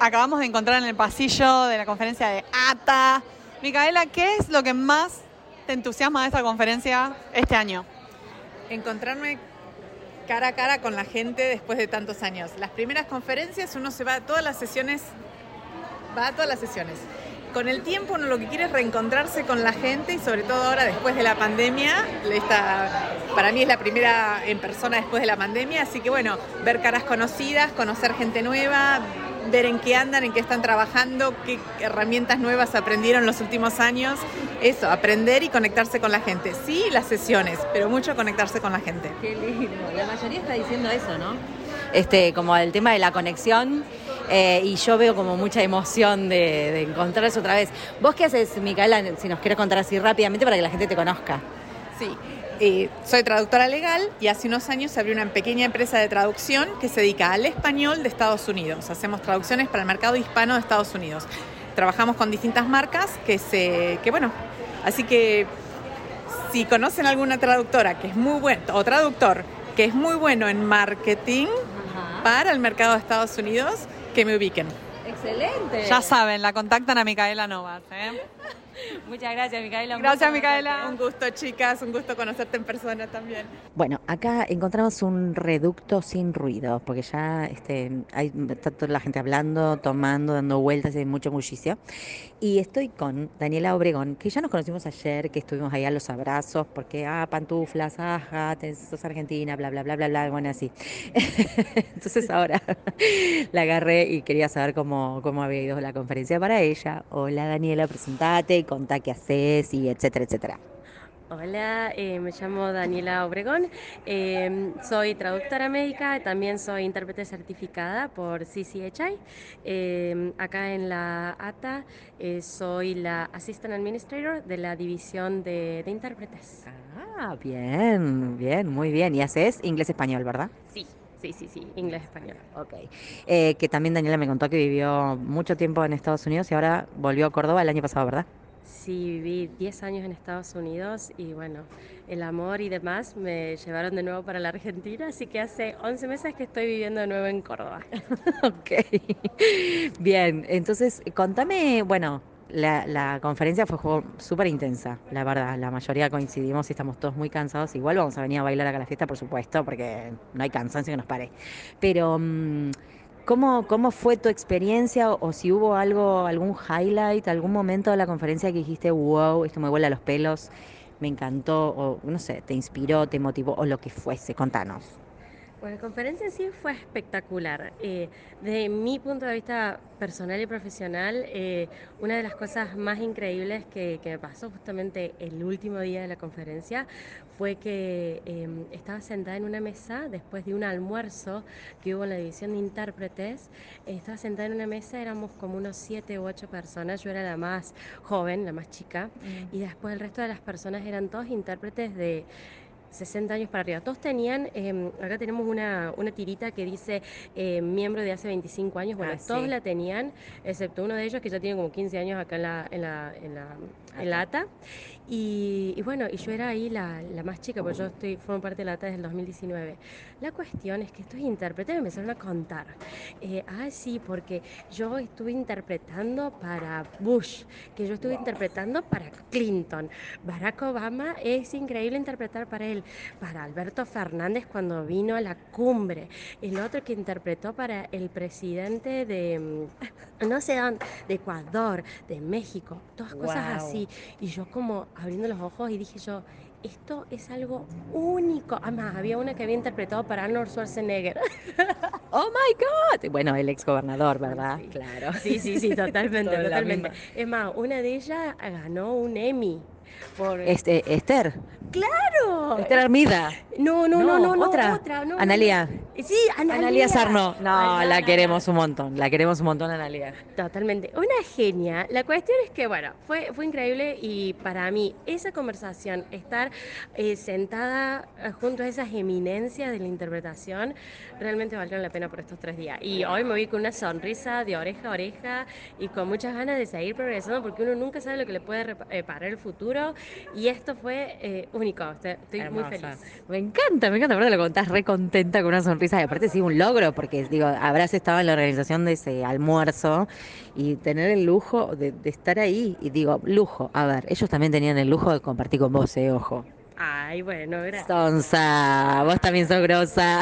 [SPEAKER 3] acabamos de encontrar en el pasillo de la conferencia de ATA. Micaela, ¿qué es lo que más te entusiasma de esta conferencia este año?
[SPEAKER 14] encontrarme cara a cara con la gente después de tantos años. Las primeras conferencias uno se va a todas las sesiones, va a todas las sesiones. Con el tiempo uno lo que quiere es reencontrarse con la gente y sobre todo ahora después de la pandemia, esta, para mí es la primera en persona después de la pandemia, así que bueno, ver caras conocidas, conocer gente nueva, ver en qué andan, en qué están trabajando, qué herramientas nuevas aprendieron los últimos años. Eso, aprender y conectarse con la gente. Sí, las sesiones, pero mucho conectarse con la gente.
[SPEAKER 2] Qué lindo. La mayoría está diciendo eso, ¿no? Este, como el tema de la conexión. Eh, y yo veo como mucha emoción de, de encontrarse otra vez. ¿Vos qué haces, Micaela, si nos quieres contar así rápidamente para que la gente te conozca?
[SPEAKER 14] Sí, eh, soy traductora legal y hace unos años abrí una pequeña empresa de traducción que se dedica al español de Estados Unidos. Hacemos traducciones para el mercado hispano de Estados Unidos. Trabajamos con distintas marcas que se, que bueno, así que si conocen alguna traductora que es muy buen o traductor que es muy bueno en marketing para el mercado de Estados Unidos, que me ubiquen.
[SPEAKER 2] Excelente.
[SPEAKER 3] Ya saben, la contactan a Micaela Novas. ¿eh?
[SPEAKER 2] Muchas gracias, Micaela. Un
[SPEAKER 3] Gracias,
[SPEAKER 2] gusto
[SPEAKER 3] Micaela.
[SPEAKER 14] Un gusto, chicas, un gusto conocerte en persona también.
[SPEAKER 2] Bueno, acá encontramos un reducto sin ruido, porque ya este, hay, está toda la gente hablando, tomando, dando vueltas, hay mucho bullicio. Y estoy con Daniela Obregón, que ya nos conocimos ayer, que estuvimos ahí a los abrazos, porque, ah, pantuflas, ajá, sos argentina, bla, bla, bla, bla, bla, bueno, así. Entonces ahora la agarré y quería saber cómo, cómo había ido la conferencia para ella. Hola Daniela, presentate y contá qué haces y etcétera, etcétera.
[SPEAKER 15] Hola, eh, me llamo Daniela Obregón, eh, soy traductora médica, también soy intérprete certificada por CCHI. Eh, acá en la ATA eh, soy la Assistant Administrator de la división de, de intérpretes.
[SPEAKER 2] Ah, bien, bien, muy bien. Y haces inglés-español, ¿verdad?
[SPEAKER 15] Sí, sí, sí, sí, inglés-español.
[SPEAKER 2] Ok. Eh, que también Daniela me contó que vivió mucho tiempo en Estados Unidos y ahora volvió a Córdoba el año pasado, ¿verdad?
[SPEAKER 15] Sí, viví 10 años en Estados Unidos y bueno, el amor y demás me llevaron de nuevo para la Argentina, así que hace 11 meses que estoy viviendo de nuevo en Córdoba.
[SPEAKER 2] Ok. Bien, entonces contame, bueno, la, conferencia fue súper intensa, la verdad. La mayoría coincidimos y estamos todos muy cansados. Igual vamos a venir a bailar acá a la fiesta, por supuesto, porque no hay cansancio que nos pare. Pero, mm, ¿cómo, cómo fue tu experiencia o, si hubo algo, algún highlight, algún momento de la conferencia que dijiste, wow, esto me vuela los pelos, me encantó, o no sé, te inspiró, te motivó, o lo que fuese? Contanos.
[SPEAKER 15] Bueno, la conferencia en sí fue espectacular. Eh, desde mi punto de vista personal y profesional, eh, una de las cosas más increíbles que, que me pasó justamente el último día de la conferencia fue que eh, estaba sentada en una mesa después de un almuerzo que hubo en la división de intérpretes. Eh, estaba sentada en una mesa, éramos como unos siete u ocho personas. Yo era la más joven, la más chica, y después el resto de las personas eran todos intérpretes de 60 años para arriba. Todos tenían, eh, acá tenemos una, una tirita que dice eh, miembro de hace 25 años. Bueno,
[SPEAKER 2] Ah, sí.
[SPEAKER 15] todos la tenían, excepto uno de ellos que ya tiene como 15 años acá en la, en la, en la, en la ATA. Y, y bueno, y yo era ahí la, la más chica, porque yo estoy, formo parte de la ATA desde el 2019. La cuestión es que estos intérpretes me empezaron a contar. eh, ah, sí, porque yo estuve interpretando para Bush, que yo estuve interpretando para Clinton. Barack Obama es increíble interpretar para él, para Alberto Fernández cuando vino a la cumbre, el otro que interpretó para el presidente de mm, no sé dónde, de Ecuador, de México, todas cosas
[SPEAKER 2] Guau.
[SPEAKER 15] así. Y yo como abriendo los ojos y dije yo, esto es algo único. Además, había una que había interpretado para Arnold Schwarzenegger.
[SPEAKER 2] Oh my God. Bueno, el ex gobernador, ¿verdad? Claro.
[SPEAKER 15] Sí, sí, sí, totalmente, totalmente. Es más, una de ellas ganó un Emmy. Por...
[SPEAKER 2] Este, Esther.
[SPEAKER 15] ¡Claro!
[SPEAKER 2] Esther Armida.
[SPEAKER 15] No, no, no, no, no,
[SPEAKER 2] otra.
[SPEAKER 15] otra, no,
[SPEAKER 2] Analia.
[SPEAKER 15] Sí, Analia.
[SPEAKER 2] Analia Sarno. No, la queremos un montón. La queremos un montón, Analia.
[SPEAKER 15] Totalmente. Una genia. La cuestión es que, bueno, fue, fue increíble y para mí esa conversación, estar eh, sentada eh, junto a esas eminencias de la interpretación, realmente valió la pena por estos tres días. Y hoy me voy con una sonrisa de oreja a oreja y con muchas ganas de seguir progresando porque uno nunca sabe lo que le puede rep- eh, parar el futuro y esto fue eh, único. Estoy, muy feliz.
[SPEAKER 2] Me encanta, me encanta, aparte lo contás re contenta con una sonrisa y aparte sí un logro, porque digo, habrás estado en la organización de ese almuerzo y tener el lujo de, de estar ahí, y digo, lujo, a ver, ellos también tenían el lujo de compartir con vos, eh, ojo.
[SPEAKER 16] Ay, bueno, gracias.
[SPEAKER 5] Sonsa, vos también sos grosa.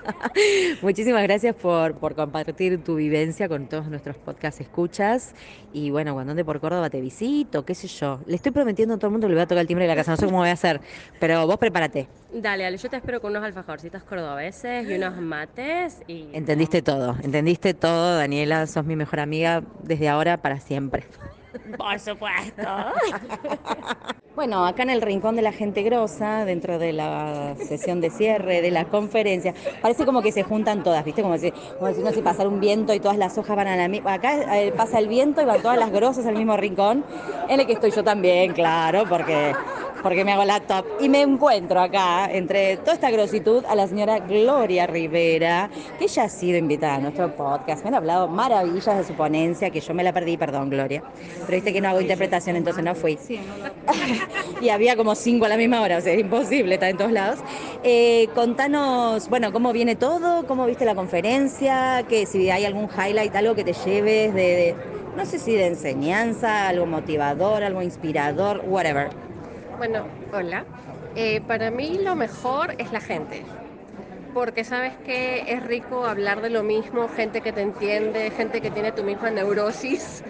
[SPEAKER 5] Muchísimas gracias por, por compartir tu vivencia con todos nuestros podcast escuchas. Y bueno, cuando ande por Córdoba te visito, qué sé yo. Le estoy prometiendo a todo el mundo que le voy a tocar el timbre de la casa, no sé cómo voy a hacer, pero vos prepárate.
[SPEAKER 16] Dale, dale, yo te espero con unos alfajorcitos cordobeses y unos mates y...
[SPEAKER 5] Entendiste todo, entendiste todo, Daniela, sos mi mejor amiga desde ahora para siempre.
[SPEAKER 16] Por supuesto.
[SPEAKER 5] Bueno, acá en el rincón de la gente grosa, dentro de la sesión de cierre de la conferencia, parece como que se juntan todas, ¿viste? Como si, como si no sé, pasar un viento y todas las hojas van a la misma. Acá eh, pasa el viento y van todas las grosas al mismo rincón, en el que estoy yo también, claro, porque porque me hago la top. Y me encuentro acá, entre toda esta grositud, a la señora Gloria Rivera, que ella ha sido invitada a nuestro podcast. Me han hablado maravillas de su ponencia, que yo me la perdí, perdón, Gloria. Pero viste que no hago interpretación, entonces no fui. y había como cinco a la misma hora, o sea, es imposible, está en todos lados. Eh, contanos, bueno, cómo viene todo, cómo viste la conferencia, que si hay algún highlight, algo que te lleves de, de no sé si de enseñanza, algo motivador, algo inspirador, whatever.
[SPEAKER 16] Bueno, hola. Eh, para mí lo mejor es la gente. Porque sabes que es rico hablar de lo mismo, gente que te entiende, gente que tiene tu misma neurosis.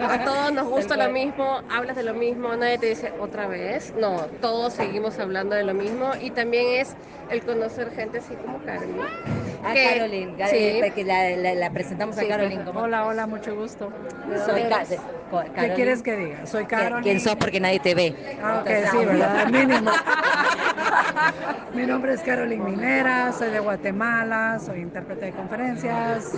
[SPEAKER 16] A todos nos gusta lo mismo, hablas de lo mismo, nadie te dice otra vez. No, todos seguimos hablando de lo mismo y también es el conocer gente así como Carolina.
[SPEAKER 5] A
[SPEAKER 16] que-
[SPEAKER 5] Caroline, Ca-
[SPEAKER 16] sí.
[SPEAKER 5] eh, que la, la- la presentamos a
[SPEAKER 16] Sí,
[SPEAKER 5] Caroline como...
[SPEAKER 17] Hola, hola, mucho gusto.
[SPEAKER 5] Soy Ca-
[SPEAKER 17] ¿Qué quieres que diga? Soy Caroline.
[SPEAKER 5] ¿Quién sos? Porque nadie te ve.
[SPEAKER 17] Ah, ok,
[SPEAKER 5] Entonces,
[SPEAKER 17] sí,
[SPEAKER 5] ah,
[SPEAKER 17] ¿verdad? Mínimo. Mi nombre es Caroline Minera, soy de Guatemala, soy intérprete de conferencias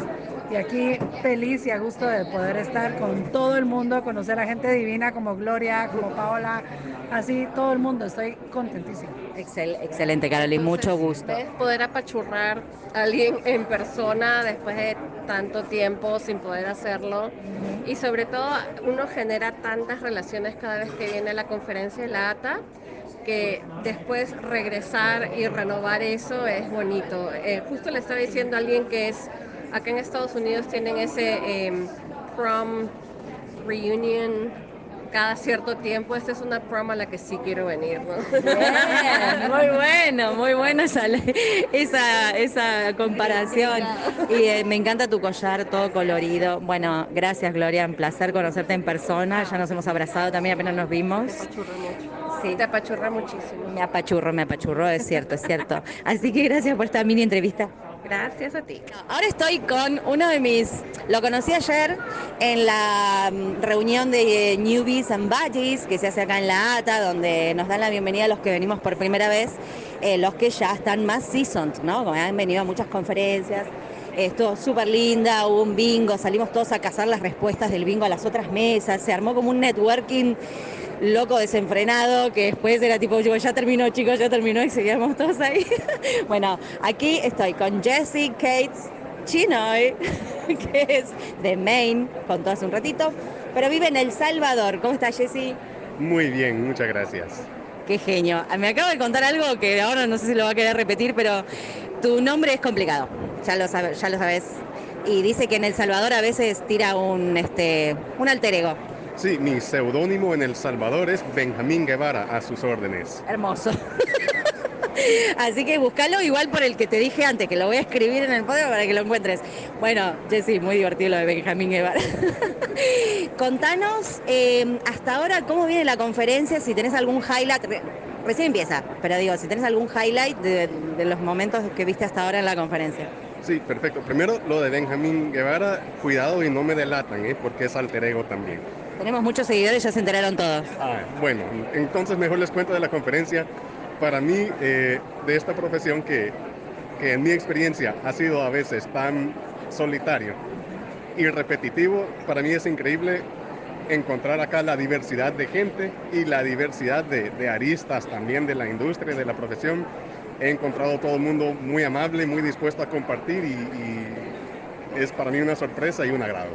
[SPEAKER 17] y aquí feliz y a gusto de poder estar con todo el mundo, conocer a gente divina como Gloria, como Paola, así todo el mundo, estoy contentísima.
[SPEAKER 5] Excel- excelente, Caroline, mucho gusto.
[SPEAKER 16] ¿Ves? Poder apachurrar a alguien en persona después de tanto tiempo sin poder hacerlo. Y sobre todo, uno genera tantas relaciones cada vez que viene a la conferencia de la ATA que después regresar y renovar eso es bonito. Eh, justo le estaba diciendo a alguien que es, acá en Estados Unidos tienen ese em, prom reunion cada cierto tiempo. Esta es una prom a la que sí quiero venir, ¿no?
[SPEAKER 5] Muy bueno, muy buena esa, esa, esa comparación. Y eh, me encanta tu collar todo colorido. Bueno, gracias Gloria, un placer conocerte en persona. Ya nos hemos abrazado también apenas nos vimos. Sí.
[SPEAKER 16] Te apachurra muchísimo.
[SPEAKER 5] Me apachurro, me apachurro, es cierto, es cierto. Así que gracias por esta mini entrevista.
[SPEAKER 16] Gracias a ti.
[SPEAKER 5] Ahora estoy con uno de mis, lo conocí ayer en la mm, reunión de eh, Newbies and Badges que se hace acá en la ATA, donde nos dan la bienvenida a los que venimos por primera vez, eh, los que ya están más seasoned, ¿no? Como han venido a muchas conferencias. Estuvo súper linda, hubo un bingo, salimos todos a cazar las respuestas del bingo a las otras mesas, se armó como un networking loco desenfrenado, que después era tipo, "Yo, ya terminó chicos, ya terminó y seguíamos todos ahí. bueno, aquí estoy con Jessie Cates Chinoy, que es de Maine, contó hace un ratito, pero vive en El Salvador. ¿Cómo estás Jessie?
[SPEAKER 18] Muy bien, muchas gracias.
[SPEAKER 5] Qué genio. Me acabo de contar algo que ahora no sé si lo va a querer repetir, pero tu nombre es complicado, ya lo, sabe- ya lo sabes. Y dice que en El Salvador a veces tira un, este, un alter ego.
[SPEAKER 18] Sí, mi seudónimo en El Salvador es Benjamín Guevara, a sus órdenes.
[SPEAKER 5] Hermoso. Así que búscalo igual por el que te dije antes, que lo voy a escribir en el podio para que lo encuentres. Bueno, Jessy, muy divertido lo de Benjamín Guevara. Contanos eh, hasta ahora cómo viene la conferencia, si tenés algún highlight, recién empieza, pero digo, si tenés algún highlight de, de los momentos que viste hasta ahora en la conferencia.
[SPEAKER 18] Sí, perfecto. Primero, lo de Benjamín Guevara, cuidado y no me delatan, ¿eh? porque es alter ego también.
[SPEAKER 5] Tenemos muchos seguidores, ya se enteraron todos.
[SPEAKER 18] Ah, bueno, entonces mejor les cuento de la conferencia. Para mí, eh, de esta profesión que, que en mi experiencia ha sido a veces tan solitario y repetitivo, para mí es increíble encontrar acá la diversidad de gente y la diversidad de, de aristas también de la industria de la profesión. He encontrado todo el mundo muy amable, muy dispuesto a compartir y, y es para mí una sorpresa y un agrado.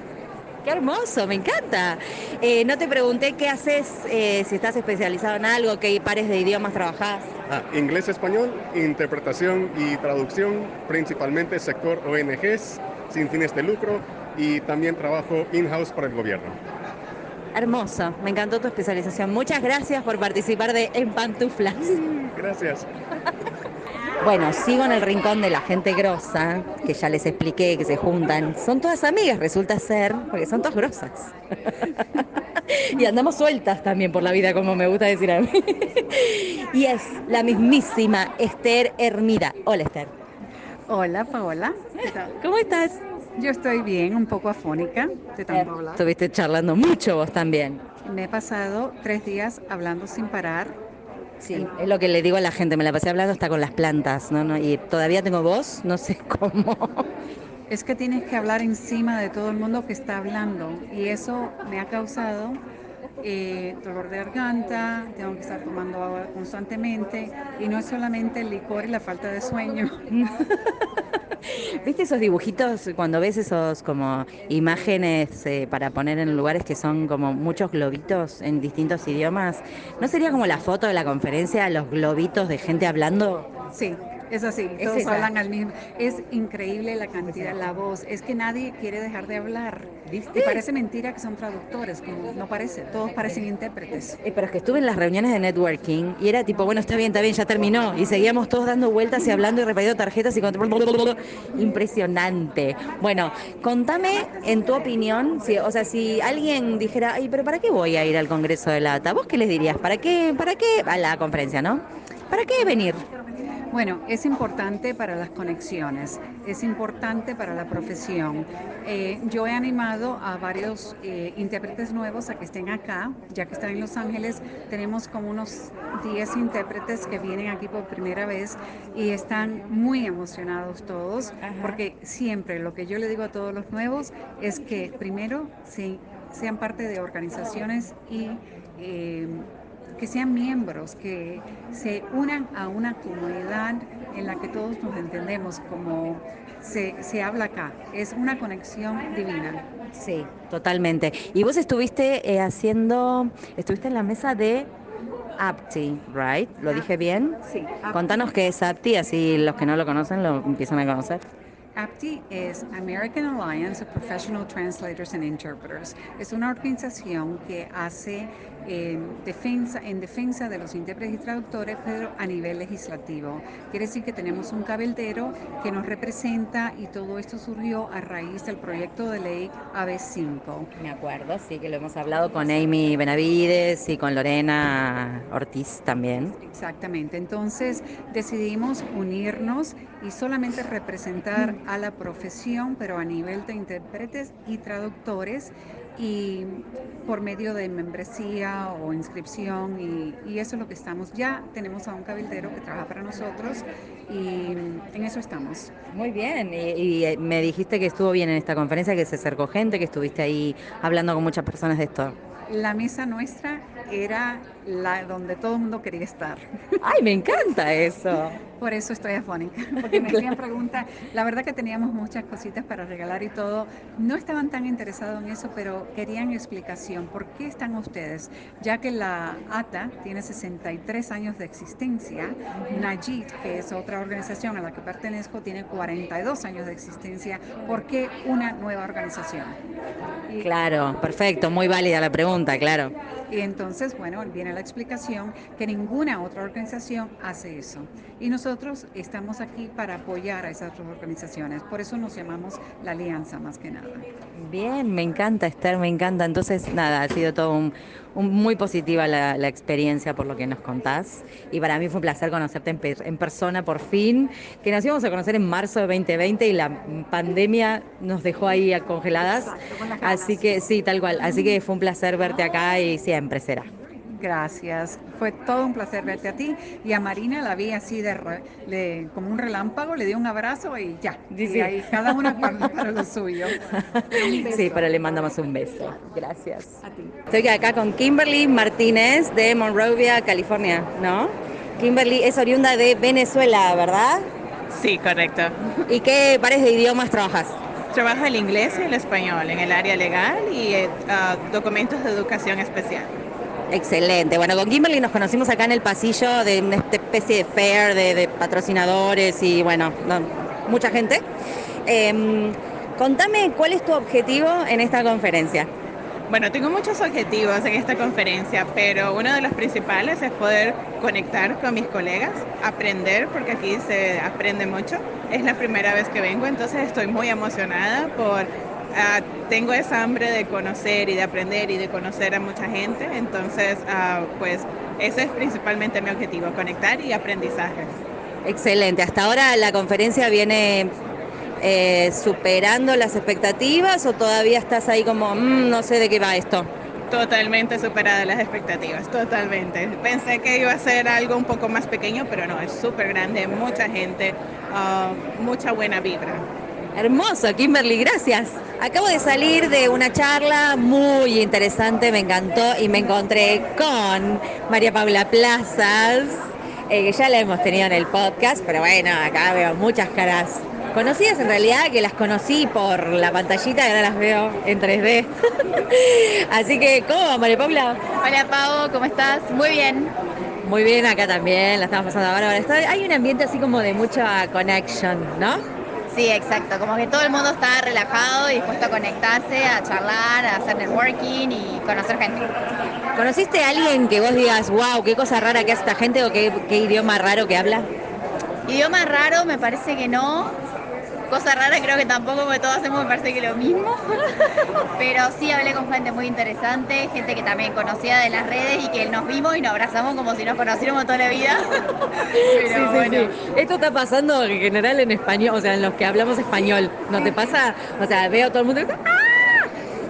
[SPEAKER 5] Qué hermoso, me encanta. Eh, no te pregunté qué haces, eh, si estás especializado en algo, qué pares de idiomas trabajás.
[SPEAKER 18] Ah, inglés, español, interpretación y traducción, principalmente sector ONGs, sin fines de lucro y también trabajo in-house para el gobierno.
[SPEAKER 5] Hermoso, me encantó tu especialización. Muchas gracias por participar de En Pantuflas.
[SPEAKER 18] Gracias.
[SPEAKER 5] Bueno, sigo en el rincón de la gente grosa, que ya les expliqué que se juntan. Son todas amigas, resulta ser, porque son todas grosas. y andamos sueltas también por la vida, como me gusta decir a mí. y es la mismísima Esther Hermida. Hola, Esther.
[SPEAKER 19] Hola, Paola.
[SPEAKER 5] ¿Cómo estás?
[SPEAKER 19] Yo estoy bien, un poco afónica de tanto
[SPEAKER 5] Eh,
[SPEAKER 19] hablar.
[SPEAKER 5] Estuviste charlando mucho vos también.
[SPEAKER 19] Me he pasado tres días hablando sin parar.
[SPEAKER 5] Sí, es lo que le digo a la gente, me la pasé hablando hasta con las plantas, ¿no? ¿no? Y todavía tengo voz, no sé cómo.
[SPEAKER 19] Es que tienes que hablar encima de todo el mundo que está hablando y eso me ha causado eh, dolor de garganta, tengo que estar tomando agua constantemente y no es solamente el licor y la falta de sueño.
[SPEAKER 5] ¿Viste esos dibujitos cuando ves esos como imágenes eh, para poner en lugares que son como muchos globitos en distintos idiomas? ¿No sería como la foto de la conferencia, los globitos de gente hablando?
[SPEAKER 19] Sí, es así, todos hablan al mismo. Es increíble la cantidad, la voz. Es que nadie quiere dejar de hablar.
[SPEAKER 5] ¿Viste?
[SPEAKER 19] Y parece mentira que son traductores, como no parece, todos parecen intérpretes.
[SPEAKER 5] Eh, pero es que estuve en las reuniones de networking y era tipo, bueno, está bien, está bien, ya terminó. Y seguíamos todos dando vueltas y hablando y repartiendo tarjetas y. Impresionante. Bueno, contame en tu opinión, si, o sea, si alguien dijera, ay, pero ¿para qué voy a ir al Congreso de la ATA? ¿Vos qué les dirías? ¿Para qué? ¿Para qué? A la conferencia, ¿no? ¿Para qué venir?
[SPEAKER 19] Bueno, es importante para las conexiones, es importante para la profesión. Eh, yo he animado a varios eh, intérpretes nuevos a que estén acá, ya que están en Los Ángeles. Tenemos como unos 10 intérpretes que vienen aquí por primera vez y están muy emocionados todos, porque siempre lo que yo le digo a todos los nuevos es que primero sí, sean parte de organizaciones y... eh, que sean miembros, que se unan a una comunidad en la que todos nos entendemos, como se, se habla acá. Es una conexión divina.
[SPEAKER 5] Sí, totalmente. Y vos estuviste eh, haciendo, estuviste en la mesa de APTI, ¿right? ¿Lo dije bien?
[SPEAKER 19] Sí.
[SPEAKER 5] Contanos qué es APTI, así los que no lo conocen lo empiezan a conocer.
[SPEAKER 19] APTI es American Alliance of Professional Translators and Interpreters. Es una organización que hace eh, defensa, en defensa de los intérpretes y traductores, pero a nivel legislativo. Quiere decir que tenemos un cabildero que nos representa y todo esto surgió a raíz del proyecto de ley AB5.
[SPEAKER 5] Me acuerdo, sí, que lo hemos hablado con Amy Benavides y con Lorena Ortiz también.
[SPEAKER 19] Exactamente. Entonces decidimos unirnos y solamente representar a la profesión, pero a nivel de intérpretes y traductores y por medio de membresía o inscripción y, y eso es lo que estamos. Ya tenemos a un cabildero que trabaja para nosotros y en eso estamos.
[SPEAKER 5] Muy bien, y, y, eh, me dijiste que estuvo bien en esta conferencia, que se acercó gente, que estuviste ahí hablando con muchas personas de esto.
[SPEAKER 19] La mesa nuestra era la donde todo el mundo quería estar.
[SPEAKER 5] ¡Ay, me encanta eso!
[SPEAKER 19] Por eso estoy afónica, porque me hacían preguntas. La verdad que teníamos muchas cositas para regalar y todo. No estaban tan interesados en eso, pero querían explicación. ¿Por qué están ustedes? Ya que la ATA tiene 63 años de existencia, Najit, que es otra organización a la que pertenezco, tiene 42 años de existencia. ¿Por qué una nueva organización?
[SPEAKER 5] Claro, perfecto, muy válida la pregunta, claro.
[SPEAKER 19] Y entonces, bueno, viene la explicación que ninguna otra organización hace eso. Y nosotros estamos aquí para apoyar a esas organizaciones. Por eso nos llamamos la Alianza más que nada.
[SPEAKER 5] Bien, me encanta, Esther, me encanta. Entonces, nada, ha sido todo un, un- muy positiva la, la experiencia por lo que nos contás. Y para mí fue un placer conocerte en persona por fin, que nos íbamos a conocer en marzo de 2020 y la pandemia nos dejó ahí congeladas. Así que sí, tal cual. Así que fue un placer verte acá y siempre será.
[SPEAKER 19] Gracias. Fue todo un placer verte a ti. Y a Marina la vi así de re- le- como un relámpago, le di un abrazo y ya.
[SPEAKER 5] Sí,
[SPEAKER 19] y
[SPEAKER 5] sí.
[SPEAKER 19] ahí cada una para, para lo suyo.
[SPEAKER 5] Sí, pero le mandamos un beso. Gracias.
[SPEAKER 19] A ti.
[SPEAKER 5] Estoy acá con Kimberly Martínez de Monrovia, California, ¿no? Kimberly es oriunda de Venezuela, ¿verdad?
[SPEAKER 20] Sí, correcto.
[SPEAKER 5] ¿Y qué pares de idiomas trabajas?
[SPEAKER 20] Trabajo el inglés y el español en el área legal y ah, documentos de educación especial.
[SPEAKER 5] Excelente. Bueno, con Kimberly nos conocimos acá en el pasillo de una especie de fair de, patrocinadores y bueno, no, mucha gente. Em, contame cuál es tu objetivo en esta conferencia.
[SPEAKER 20] Bueno, tengo muchos objetivos en esta conferencia, pero uno de los principales es poder conectar con mis colegas, aprender, porque aquí se aprende mucho. Es la primera vez que vengo, entonces estoy muy emocionada por... ah, tengo esa hambre de conocer y de aprender y de conocer a mucha gente, entonces ah, pues ese es principalmente mi objetivo, conectar y aprendizaje.
[SPEAKER 5] Excelente. Hasta ahora la conferencia viene eh, superando las expectativas o todavía estás ahí como, "Mm, no sé de qué va esto.
[SPEAKER 20] Totalmente superada las expectativas, totalmente. Pensé que iba a ser algo un poco más pequeño, pero no, es súper grande, mucha gente, ah, mucha buena vibra.
[SPEAKER 5] Hermoso, Kimberly, gracias. Acabo de salir de una charla muy interesante, me encantó y me encontré con María Paula Plazas, eh, que ya la hemos tenido en el podcast, pero bueno, acá veo muchas caras conocidas en realidad, que las conocí por la pantallita ahora las veo en 3D. Así que, ¿cómo va María Paula?
[SPEAKER 21] Hola Pau, ¿cómo estás? Muy bien.
[SPEAKER 5] Muy bien, acá también, la estamos pasando ahora. Hay un ambiente así como de mucha connection, ¿no?
[SPEAKER 21] Sí, exacto. Como que todo el mundo está relajado y dispuesto a conectarse, a charlar, a hacer networking y conocer gente.
[SPEAKER 5] ¿Conociste a alguien que vos digas, wow, qué cosa rara que hace esta gente o qué, qué idioma raro que habla?
[SPEAKER 21] Idioma raro, me parece que no. Cosa rara creo que tampoco, porque todos hacemos me parece que lo mismo. Pero sí hablé con gente muy interesante, gente que también conocía de las redes y que nos vimos y nos abrazamos como si nos conociéramos toda la vida. Pero
[SPEAKER 5] Sí, sí,
[SPEAKER 21] bueno.
[SPEAKER 5] sí. Esto está pasando en general en español, o sea, en los que hablamos español. ¿No te pasa? O sea, veo todo el mundo. ¡Ah!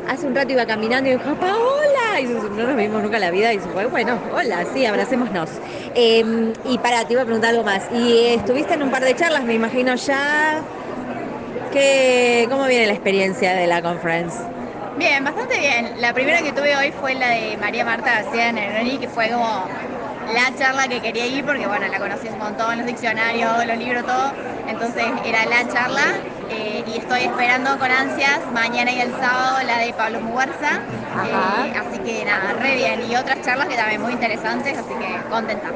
[SPEAKER 5] Hace un rato iba caminando y dijo, Paola. Y no nos vimos nunca en la vida. Y fue, bueno, hola, sí, abracémonos. Eh, y para, te iba a preguntar algo más. Y estuviste en un par de charlas, me imagino ya. ¿Qué, ¿Cómo viene la experiencia de la conference?
[SPEAKER 21] Bien, bastante bien. La primera que tuve hoy fue la de María Marta García Neroni, que fue como la charla que quería ir porque, bueno, la conocí un montón, los diccionarios, los libros, todo. Entonces era la charla eh, y estoy esperando con ansias mañana y el sábado la de Pablo Muguerza.
[SPEAKER 5] Ajá.
[SPEAKER 21] Eh, así que nada, re bien. Y otras charlas que también muy interesantes, así que contenta.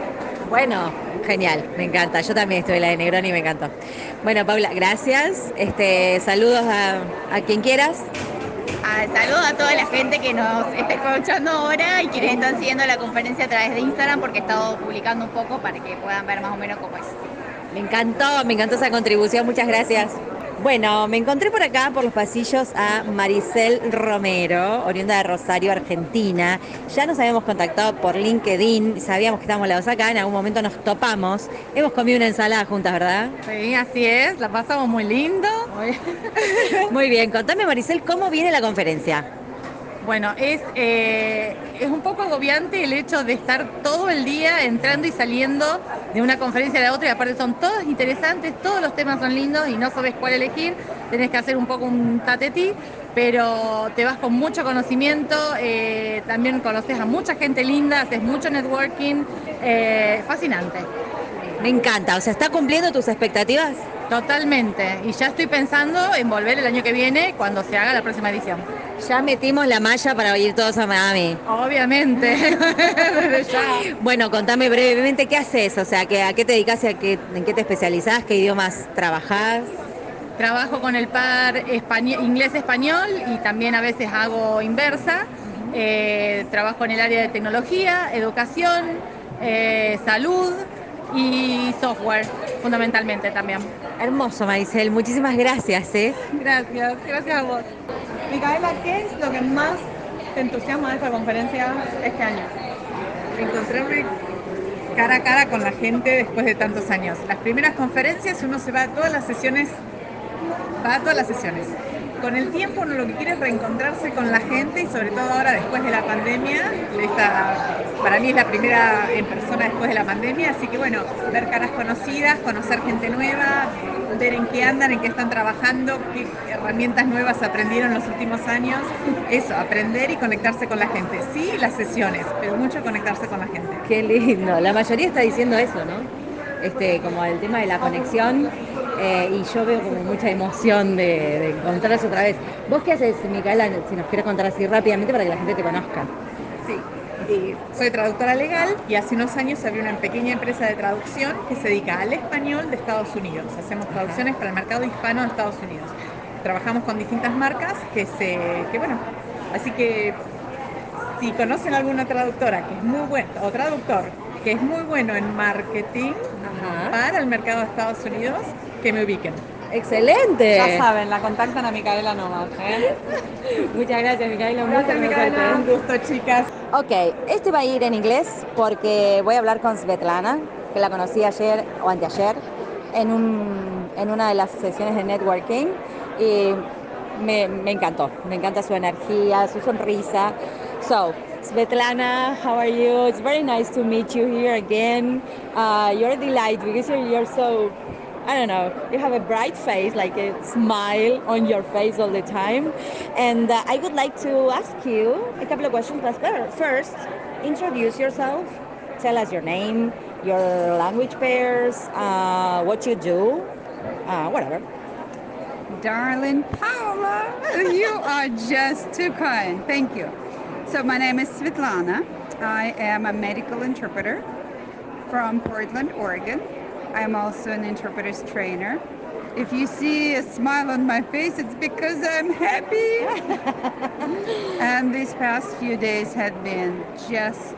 [SPEAKER 5] Bueno, genial, me encanta. Yo también estuve la de Negroni y me encantó. Bueno, Paula, gracias. Este, saludos a, a quien quieras.
[SPEAKER 21] Ah, saludos a toda la gente que nos está escuchando ahora y quienes están siguiendo la conferencia a través de Instagram porque he estado publicando un poco para que puedan ver más o menos cómo es.
[SPEAKER 5] Me encantó, me encantó esa contribución, muchas gracias. Bueno, me encontré por acá, por los pasillos, a Maricel Romero, oriunda de Rosario, Argentina. Ya nos habíamos contactado por LinkedIn, sabíamos que estábamos las dos acá, en algún momento nos topamos. Hemos comido una ensalada juntas, ¿verdad?
[SPEAKER 22] Sí, así es, la pasamos muy lindo.
[SPEAKER 5] Muy bien, contame Maricel, ¿cómo viene la conferencia?
[SPEAKER 22] Bueno, es, eh, es un poco agobiante el hecho de estar todo el día entrando y saliendo de una conferencia a la otra y aparte son todas interesantes, todos los temas son lindos y no sabes cuál elegir, tenés que hacer un poco un tatetí, pero te vas con mucho conocimiento, eh, también conoces a mucha gente linda, haces mucho networking, eh, fascinante.
[SPEAKER 5] Me encanta, o sea, ¿está cumpliendo tus expectativas?
[SPEAKER 22] Totalmente, y ya estoy pensando en volver el año que viene cuando se haga la próxima edición.
[SPEAKER 5] Ya metimos la malla para ir todos a Miami.
[SPEAKER 22] Obviamente. Desde ya.
[SPEAKER 5] Bueno, contame brevemente qué haces, o sea, que, a qué te dedicas a qué, en qué te especializás, qué idiomas trabajás.
[SPEAKER 22] Trabajo con el par español- inglés-español y también a veces hago inversa. Eh, trabajo en el área de tecnología, educación, eh, salud y software, fundamentalmente también.
[SPEAKER 5] Hermoso, Maricel, muchísimas gracias. ¿eh?
[SPEAKER 22] Gracias, gracias a vos. Micaela, ¿qué es lo que más te entusiasma de esta conferencia este año?
[SPEAKER 14] encontrarme cara a cara con la gente después de tantos años. Las primeras conferencias uno se va a todas las sesiones, va a todas las sesiones. Con el tiempo uno lo que quiere es reencontrarse con la gente y sobre todo ahora después de la pandemia, esta, para mí es la primera en persona después de la pandemia, así que bueno, ver caras conocidas, conocer gente nueva, ver en qué andan, en qué están trabajando, qué herramientas nuevas aprendieron en los últimos años, eso, aprender y conectarse con la gente. Sí, las sesiones, pero mucho conectarse con la gente.
[SPEAKER 5] Qué lindo. La mayoría está diciendo eso, ¿no? Este, como el tema de la conexión. Eh, y yo veo como mucha emoción de, de otra vez. ¿Vos qué haces, Micaela, si nos quieres contar así rápidamente para que la gente te conozca?
[SPEAKER 14] Sí, y soy traductora legal y hace unos años abrí una pequeña empresa de traducción que se dedica al español de Estados Unidos. Hacemos traducciones para el mercado hispano de Estados Unidos. Trabajamos con distintas marcas que se, que bueno, así que si conocen alguna traductora que es muy buena, o traductor que es muy bueno en marketing para el mercado de Estados Unidos, que me ubiquen.
[SPEAKER 5] Excelente.
[SPEAKER 3] Ya saben, la contactan a Micaela nomás. ¿eh?
[SPEAKER 5] Muchas gracias, Micaela.
[SPEAKER 14] Gracias, Micaela. Un gusto, chicas.
[SPEAKER 5] Ok, este va a ir en inglés porque voy a hablar con Svetlana, que la conocí ayer o anteayer en, un, en una de las sesiones de networking y me, me encantó. Me encanta su energía, su sonrisa. So, Svetlana, how are you? It's very nice to meet you here again. Uh, you're a delight because you're, you're so, I don't know, you have a bright face, like a smile on your face all the time. And uh, I would like to ask you a couple of questions. First, introduce yourself. Tell us your name, your language pairs, uh, what you do, uh, whatever.
[SPEAKER 23] Darling Paula, you are just too kind. Thank you. So, my name is Svetlana. I am a medical interpreter from Portland, Oregon. I am also an interpreter's trainer. If you see a smile on my face, it's because I'm happy. and these past few days have been just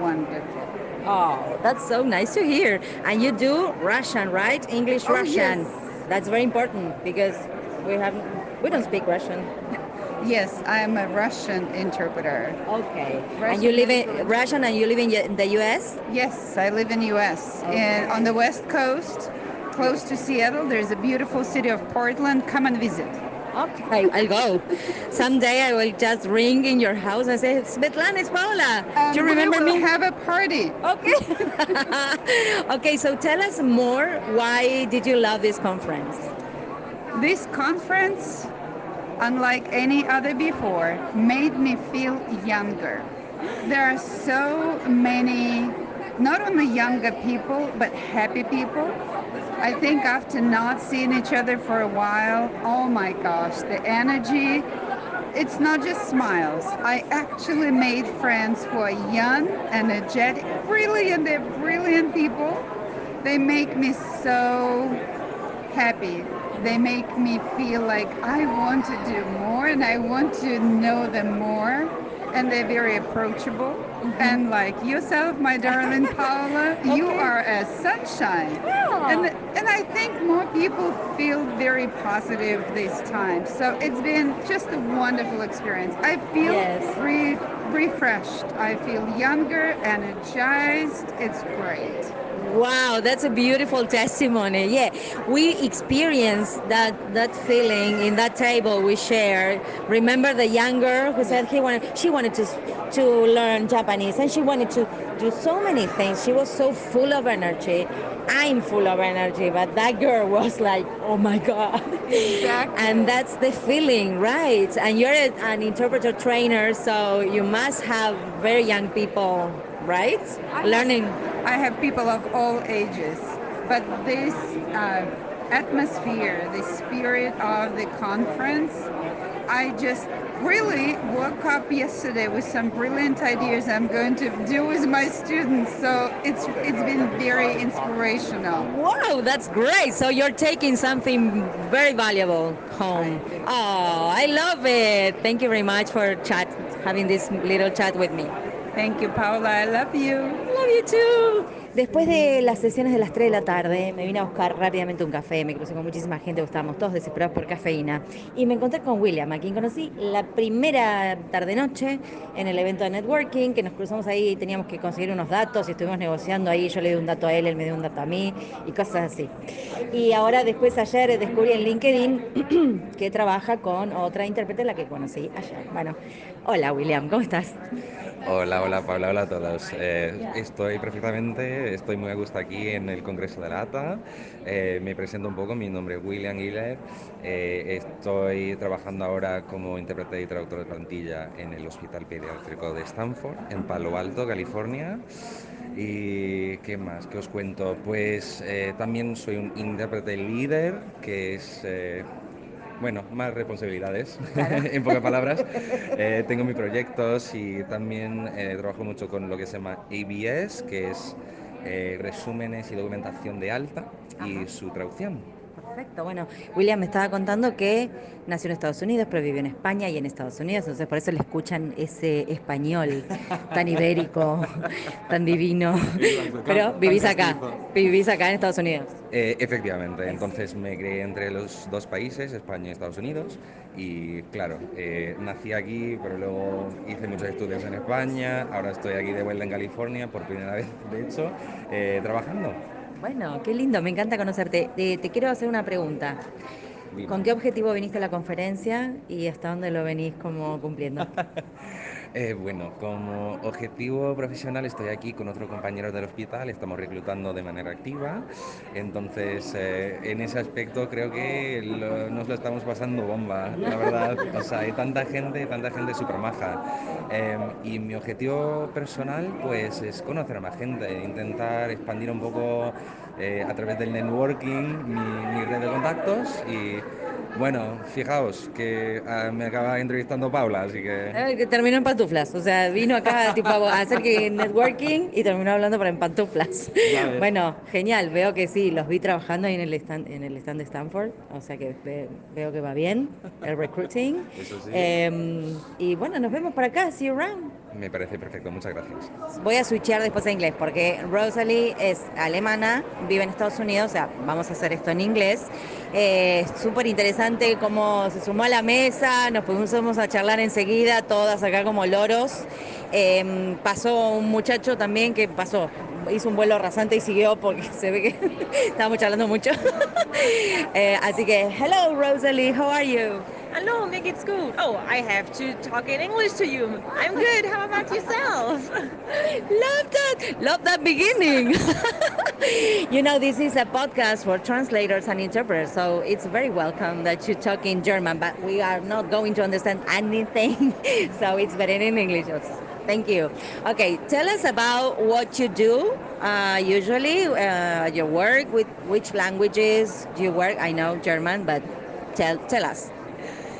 [SPEAKER 23] wonderful.
[SPEAKER 5] Oh, that's so nice to hear. And you do Russian, right? English
[SPEAKER 23] Oh,
[SPEAKER 5] Russian.
[SPEAKER 23] yes.
[SPEAKER 5] That's very important because we have we don't speak Russian.
[SPEAKER 23] Yes, I am a Russian interpreter.
[SPEAKER 5] Okay. and you live in Russian and you live in the US?
[SPEAKER 23] Yes, I live in U.S. And on the West Coast, close to Seattle, there's a beautiful city of Portland. Come and visit.
[SPEAKER 5] Okay, I'll go. Someday I will just ring in your house and say, Svetlana, it's Paula.
[SPEAKER 23] Um,
[SPEAKER 5] Do you remember
[SPEAKER 23] we will
[SPEAKER 5] me?
[SPEAKER 23] have a party.
[SPEAKER 5] Okay. okay, so tell us more. Why did you love this conference?
[SPEAKER 23] This conference, unlike any other before, made me feel younger. There are so many, not only younger people, but happy people. I think after not seeing each other for a while, oh my gosh, the energy, it's not just smiles. I actually made friends who are young, energetic, brilliant, they're brilliant people. They make me so happy. They make me feel like I want to do more and I want to know them more. And they're very approachable. Mm-hmm. And like yourself, my darling Paula, you are a sunshine. And, and I think more people feel very positive this time. So it's been just a wonderful experience. I feel
[SPEAKER 5] Yes.
[SPEAKER 23] re- refreshed. I feel younger, energized. It's great.
[SPEAKER 5] Wow, that's a beautiful testimony. Yeah, we experienced that that feeling in that table we shared. Remember the young girl who said he wanted she wanted to to learn Japanese and she wanted to do so many things. She was so full of energy. I'm full of energy, but that girl was like, oh my god.
[SPEAKER 23] Exactly.
[SPEAKER 5] And that's the feeling, right? And you're an interpreter trainer, so you must have very young people, right? Learning.
[SPEAKER 23] I have people of all ages, but this uh, atmosphere, the spirit of the conference, I just really woke up yesterday with some brilliant ideas I'm going to do with my students. So it's it's been very inspirational.
[SPEAKER 5] Wow, that's great. So you're taking something very valuable home. Oh, I love it. Thank you very much for chat, having this little chat with me.
[SPEAKER 23] Thank you, Paula. I love you.
[SPEAKER 5] Love you too. Después de las sesiones de las 3 de la tarde, me vine a buscar rápidamente un café, me crucé con muchísima gente, estábamos todos desesperados por cafeína, y me encontré con William, a quien conocí la primera tarde-noche en el evento de networking, que nos cruzamos ahí, teníamos que conseguir unos datos y estuvimos negociando ahí, yo le di un dato a él, él me dio un dato a mí, y cosas así. Y ahora después ayer descubrí en LinkedIn que trabaja con otra intérprete, la que conocí ayer. Bueno, hola William, ¿cómo estás?
[SPEAKER 24] Hola, hola Paula, hola a todos. Eh, estoy perfectamente, estoy muy a gusto aquí en el Congreso de la ATA. Eh, me presento un poco, mi nombre es William Hiller. Eh, estoy trabajando ahora como intérprete y traductor de plantilla en el Hospital Pediátrico de Stanford, en Palo Alto, California. ¿Y qué más? ¿Qué os cuento? Pues eh, también soy un intérprete líder, que es... bueno, más responsabilidades, en pocas palabras. Eh, tengo mis proyectos y también eh, trabajo mucho con lo que se llama ABS, que es eh, resúmenes y documentación de alta y su traducción.
[SPEAKER 5] Perfecto, bueno, William me estaba contando que nació en Estados Unidos, pero vivió en España y en Estados Unidos, entonces por eso le escuchan ese español tan ibérico, tan divino. Pero vivís acá, vivís acá en Estados Unidos.
[SPEAKER 24] Eh, efectivamente, entonces me crié entre los dos países, España y Estados Unidos, y claro, eh, nací aquí, pero luego hice muchos estudios en España, ahora estoy aquí de vuelta en California, por primera vez, de hecho, eh, trabajando.
[SPEAKER 5] Bueno, qué lindo, me encanta conocerte. Eh, te quiero hacer una pregunta. ¿Con qué objetivo viniste a la conferencia y hasta dónde lo venís como cumpliendo?
[SPEAKER 24] Eh, bueno, como objetivo profesional estoy aquí con otros compañeros del hospital, estamos reclutando de manera activa, entonces eh, en ese aspecto creo que nos lo estamos pasando bomba, la verdad, o sea, hay tanta gente, tanta gente súper maja. Eh, y mi objetivo personal pues es conocer a más gente, intentar expandir un poco eh, a través del networking mi, mi red de contactos y bueno, fijaos que ah, me acaba entrevistando Paula, así que...
[SPEAKER 5] Eh, que terminó en pantuflas, o sea, vino acá tipo a hacer que networking y terminó hablando para en pantuflas. Bueno, genial, veo que sí, los vi trabajando ahí en el stand, en el stand de Stanford, o sea que ve- veo que va bien el recruiting.
[SPEAKER 24] Eso sí.
[SPEAKER 5] Em, y bueno, nos vemos por acá, see you around.
[SPEAKER 24] Me parece perfecto, muchas gracias.
[SPEAKER 5] Voy a switchear después a inglés porque Rosalie es alemana, vive en Estados Unidos, o sea, vamos a hacer esto en inglés. Eh, Súper interesante cómo se sumó a la mesa, nos pusimos a charlar enseguida, todas acá como loros. Eh, pasó un muchacho también que pasó, hizo un vuelo rasante y siguió porque se ve que estábamos charlando mucho. Eh, así que, hello Rosalie, how are you?
[SPEAKER 25] Hello, it's good. Oh, I have to talk in English to you. I'm good. How about yourself?
[SPEAKER 5] Love that. Love that beginning. you know, this is a podcast for translators and interpreters, so it's very welcome that you talk in German, but we are not going to understand anything, so it's better in English. also. Thank you. Okay, tell us about what you do uh, usually, uh, your work, with which languages do you work? I know German, but tell, tell us.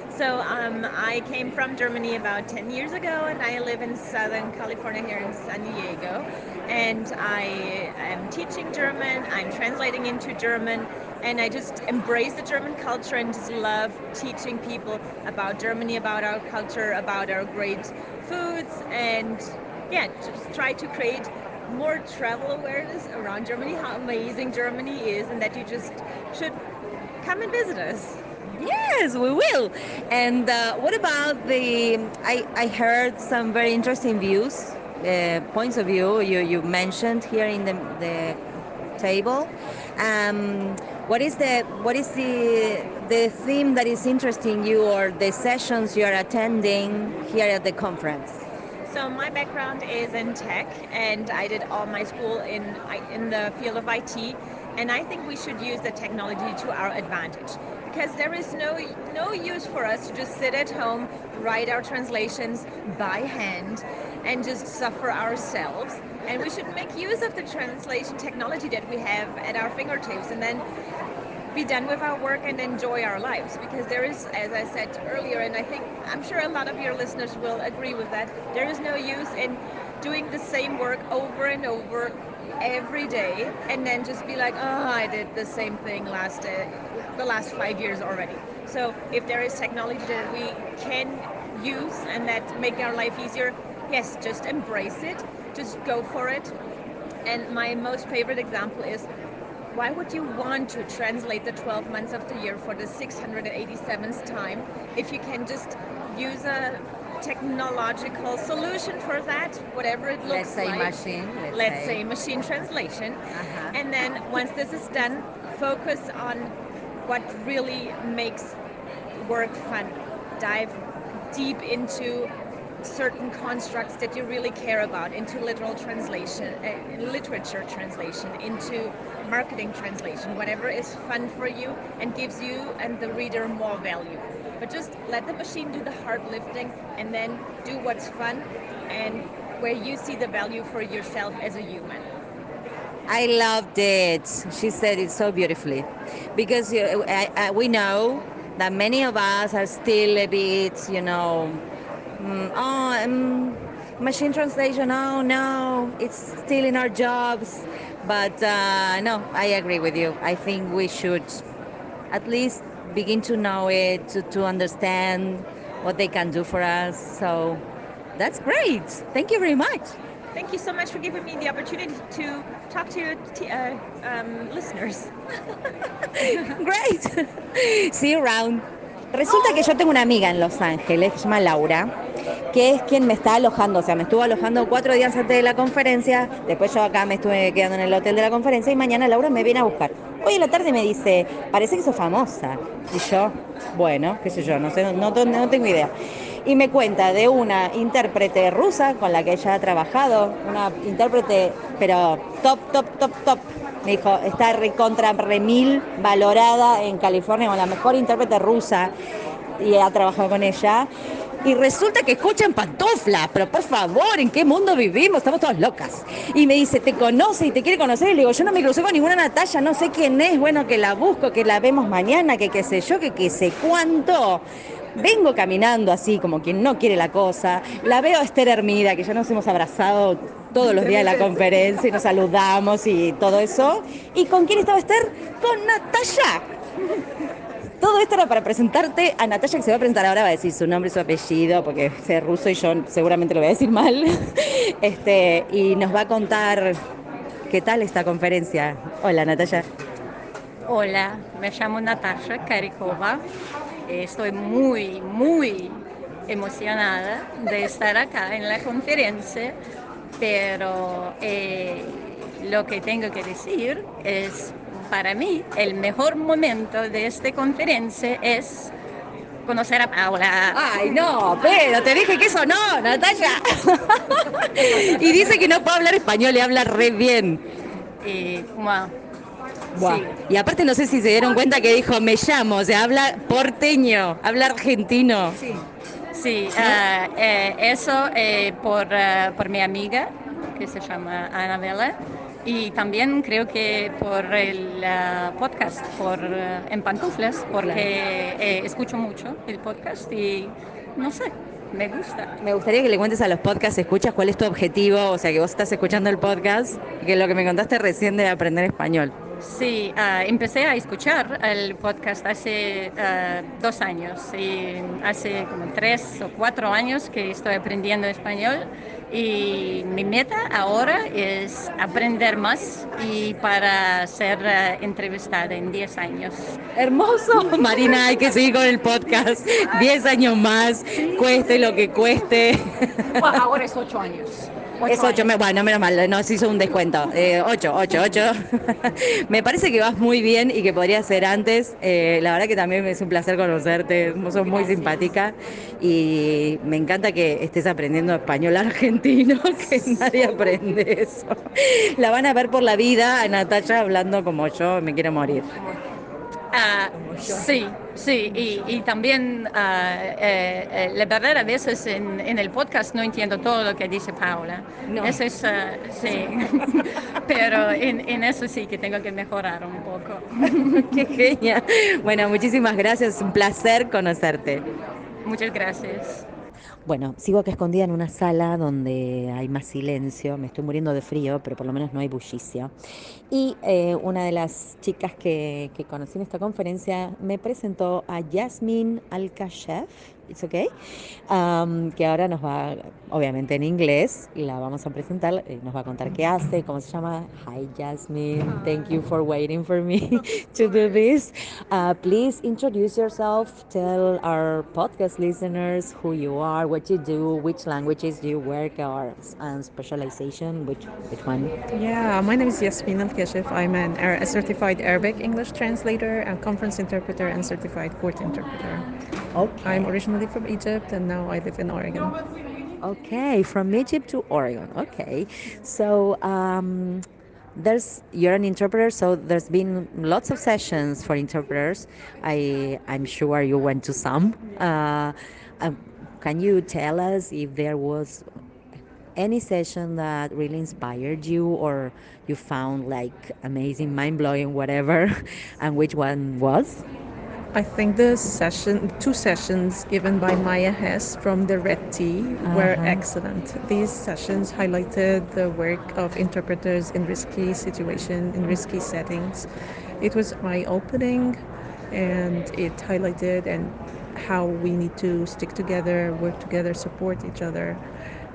[SPEAKER 25] So, um, I came from Germany about 10 years ago, and I live in Southern California here in San Diego. And I am teaching German, I'm translating into German, and I just embrace the German culture and just love teaching people about Germany, about our culture, about our great foods, and yeah, just try to create more travel awareness around Germany, how amazing Germany is, and that you just should come and visit us.
[SPEAKER 5] Yes, we will. And uh, what about the? I, I heard some very interesting views, uh, points of view you, you mentioned here in the, the table. Um, what is the what is the the theme that is interesting you or the sessions you are attending here at the conference?
[SPEAKER 25] So my background is in tech, and I did all my school in in the field of IT. And I think we should use the technology to our advantage because there is no no use for us to just sit at home, write our translations by hand, and just suffer ourselves. And we should make use of the translation technology that we have at our fingertips, and then be done with our work and enjoy our lives because there is as i said earlier and i think i'm sure a lot of your listeners will agree with that there is no use in doing the same work over and over every day and then just be like oh i did the same thing last uh, the last five years already. So if there is technology that we can use and that make our life easier yes just embrace it just go for it. And my most favorite example is why would you want to translate the 12 months of the year for the 687th time if you can just use a technological solution for that, whatever it looks
[SPEAKER 5] Let's say
[SPEAKER 25] like.
[SPEAKER 5] machine, let's
[SPEAKER 25] Let's
[SPEAKER 5] say.
[SPEAKER 25] say machine translation.
[SPEAKER 5] Uh-huh.
[SPEAKER 25] And then once this is done, focus on what really makes work fun. Dive deep into certain constructs that you really care about into literal translation, uh, literature translation, into marketing translation, whatever is fun for you and gives you and the reader more value. But just let the machine do the hard lifting and then do what's fun and where you see the value for yourself as a human.
[SPEAKER 5] I loved it. She said it so beautifully. Because uh, I, I, we know that many of us are still a bit, you know, mm, oh, um, machine translation, oh no, it's still in our jobs. But uh, no, I agree with you. I think we should at least begin to know it, to, to understand what they can do for us. So that's great. Thank you very much.
[SPEAKER 25] Thank you so much for giving me the opportunity to talk to your t- uh, um, listeners.
[SPEAKER 5] Great. See you around. Resulta que yo tengo una amiga en Los Ángeles, que se llama Laura, que es quien me está alojando, o sea, me estuvo alojando cuatro días antes de la conferencia, después yo acá me estuve quedando en el hotel de la conferencia y mañana Laura me viene a buscar. Hoy en la tarde me dice, parece que sos famosa. Y yo, bueno, qué sé yo, no sé, no, no, no tengo idea. Y me cuenta de una intérprete rusa con la que ella ha trabajado, una intérprete, pero top, top, top, top. Me dijo, está recontra remil valorada en California como la mejor intérprete rusa y ha trabajado con ella. Y resulta que escuchan pantufla, pero por favor, ¿en qué mundo vivimos? Estamos todas locas. Y me dice, ¿te conoce y te quiere conocer? Y le digo, yo no me crucé con ninguna Natalia, no sé quién es, bueno, que la busco, que la vemos mañana, que qué sé yo, que qué sé cuánto. Vengo caminando así, como quien no quiere la cosa. La veo a Esther Hermida, que ya nos hemos abrazado todos los días de la conferencia y nos saludamos y todo eso. ¿Y con quién estaba Esther? Con Natalia. Todo esto era para presentarte a Natalia, que se va a presentar ahora, va a decir su nombre y su apellido, porque es ruso y yo seguramente lo voy a decir mal. Este, y nos va a contar qué tal esta conferencia. Hola, Natalia.
[SPEAKER 26] Hola, me llamo Natasha Karikova. Estoy muy, muy emocionada de estar acá en la conferencia, pero eh, lo que tengo que decir es, para mí, el mejor momento de esta conferencia es conocer a Paula.
[SPEAKER 5] Ay, no, pero te dije que eso no, Natalia. y dice que no puede hablar español y habla re bien.
[SPEAKER 26] Y, bueno,
[SPEAKER 5] Buah.
[SPEAKER 26] Sí.
[SPEAKER 5] Y aparte no sé si se dieron cuenta que dijo me llamo, o sea, habla porteño, habla argentino.
[SPEAKER 26] Sí, sí ah, eh, eso eh, por, ah, por mi amiga, que se llama Anabela, y también creo que por el ah, podcast, por ah, En Pantuflas, porque eh, escucho mucho el podcast y no sé, me gusta.
[SPEAKER 5] Me gustaría que le cuentes a los podcasts, escuchas cuál es tu objetivo, o sea, que vos estás escuchando el podcast y que lo que me contaste recién de aprender español.
[SPEAKER 26] Sí, ah, empecé a escuchar el podcast hace ah, dos años y hace como tres o cuatro años que estoy aprendiendo español y mi meta ahora es aprender más y para ser ah, entrevistada en 10 años.
[SPEAKER 5] Hermoso, Marina, hay que seguir con el podcast. Diez años más, cueste lo que cueste.
[SPEAKER 26] ahora es ocho años.
[SPEAKER 5] Es ocho, me- bueno, menos mal, nos hizo un descuento. Eh, ocho, ocho, ocho. me parece que vas muy bien y que podría ser antes. Eh, la verdad que también es un placer conocerte, sos muy simpática y me encanta que estés aprendiendo español argentino, que nadie aprende eso. La van a ver por la vida a Natalia hablando como yo, me quiero morir.
[SPEAKER 26] Ah, sí, sí, y, y también ah, eh, eh, la verdad a veces en, en el podcast no entiendo todo lo que dice Paula.
[SPEAKER 5] No.
[SPEAKER 26] Eso es, ah, sí, pero en, en eso sí que tengo que mejorar un poco.
[SPEAKER 5] Qué genia. Bueno, muchísimas gracias, un placer conocerte.
[SPEAKER 26] Muchas gracias.
[SPEAKER 5] Bueno, sigo acá escondida en una sala donde hay más silencio, me estoy muriendo de frío, pero por lo menos no hay bullicio. Y eh, una de las chicas que, conocí en esta conferencia me presentó a Yasmin Alkashef, ¿es ok? Um, que ahora nos va, obviamente en inglés, la vamos a presentar, eh, nos va a contar qué hace, cómo se llama. Hi Yasmin, thank you for waiting for me to do this. Uh, please introduce yourself, tell our podcast listeners who you are, what you do, which languages you work or and specialization, which, which one?
[SPEAKER 27] Yeah, my name is Yasmin Al-Keshif. I'm an, a certified Arabic English translator and conference interpreter and certified court interpreter.
[SPEAKER 5] Okay.
[SPEAKER 27] I'm originally from Egypt and now I live in Oregon.
[SPEAKER 5] Okay, from Egypt to Oregon. Okay, so um, there's you're an interpreter, so there's been lots of sessions for interpreters. I I'm sure you went to some. Uh, um, can you tell us if there was any session that really inspired you, or you found like amazing, mind blowing, whatever, and which one was?
[SPEAKER 27] I think the session, two sessions given by Maya Hess from the Red Tea were
[SPEAKER 5] Uh-huh.
[SPEAKER 27] excellent. These sessions highlighted the work of interpreters in risky situations, in risky settings. It was eye-opening and it highlighted and how we need to stick together, work together, support each other,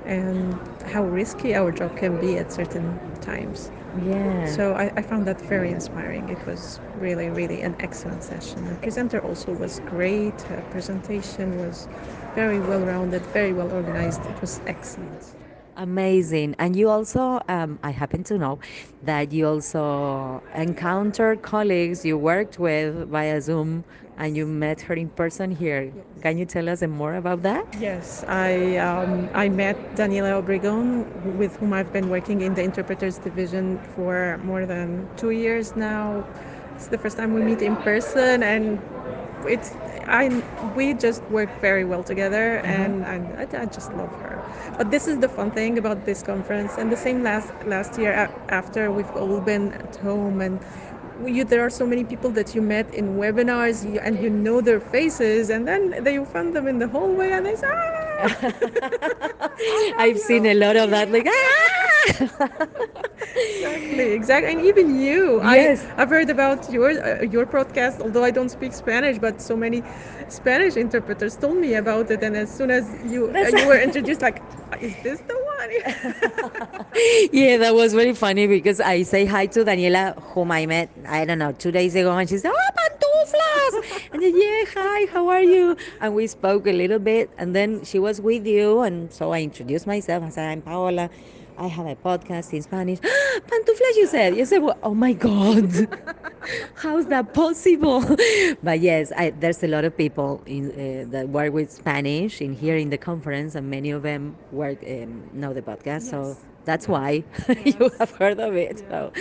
[SPEAKER 27] and how risky our job can be at certain times.
[SPEAKER 5] Yeah.
[SPEAKER 27] So I, I found that very inspiring. It was really, really an excellent session. The presenter also was great. Her presentation was very well rounded, very well organized. It was excellent.
[SPEAKER 5] Amazing. And you also, um, I happen to know that you also encountered colleagues you worked with via Zoom and you met her in person here. Can you tell us more about that?
[SPEAKER 27] Yes, I um, I met Daniela Obregon, with whom I've been working in the interpreters division for more than two years now. It's the first time we meet in person, and it's I we just work very well together, and I, I, I just love her. But this is the fun thing about this conference, and the same last last year after we've all been at home and. You, there are so many people that you met in webinars and you know their faces and then they, you find them in the hallway and they say ah!
[SPEAKER 5] I've seen a lot of that. Like, ah!
[SPEAKER 27] exactly, exactly, and even you.
[SPEAKER 5] Yes.
[SPEAKER 27] I, I've heard about your uh, your podcast, although I don't speak Spanish, but so many Spanish interpreters told me about it, and as soon as you uh, you were introduced, like, is this the one?
[SPEAKER 5] yeah, that was very funny because I say hi to Daniela, whom I met, I don't know, two days ago, and she said, Oh, pantuflas! and yeah, hi, how are you? And we spoke a little bit, and then she was with you, and so I introduced myself. I said, I'm Paola. I have a podcast in Spanish. Pantuflas, you said. You said, well, oh my God, how's that possible? but yes, I, there's a lot of people in, uh, that work with Spanish in here in the conference, and many of them work um, know the podcast. So that's why you have heard of it. So,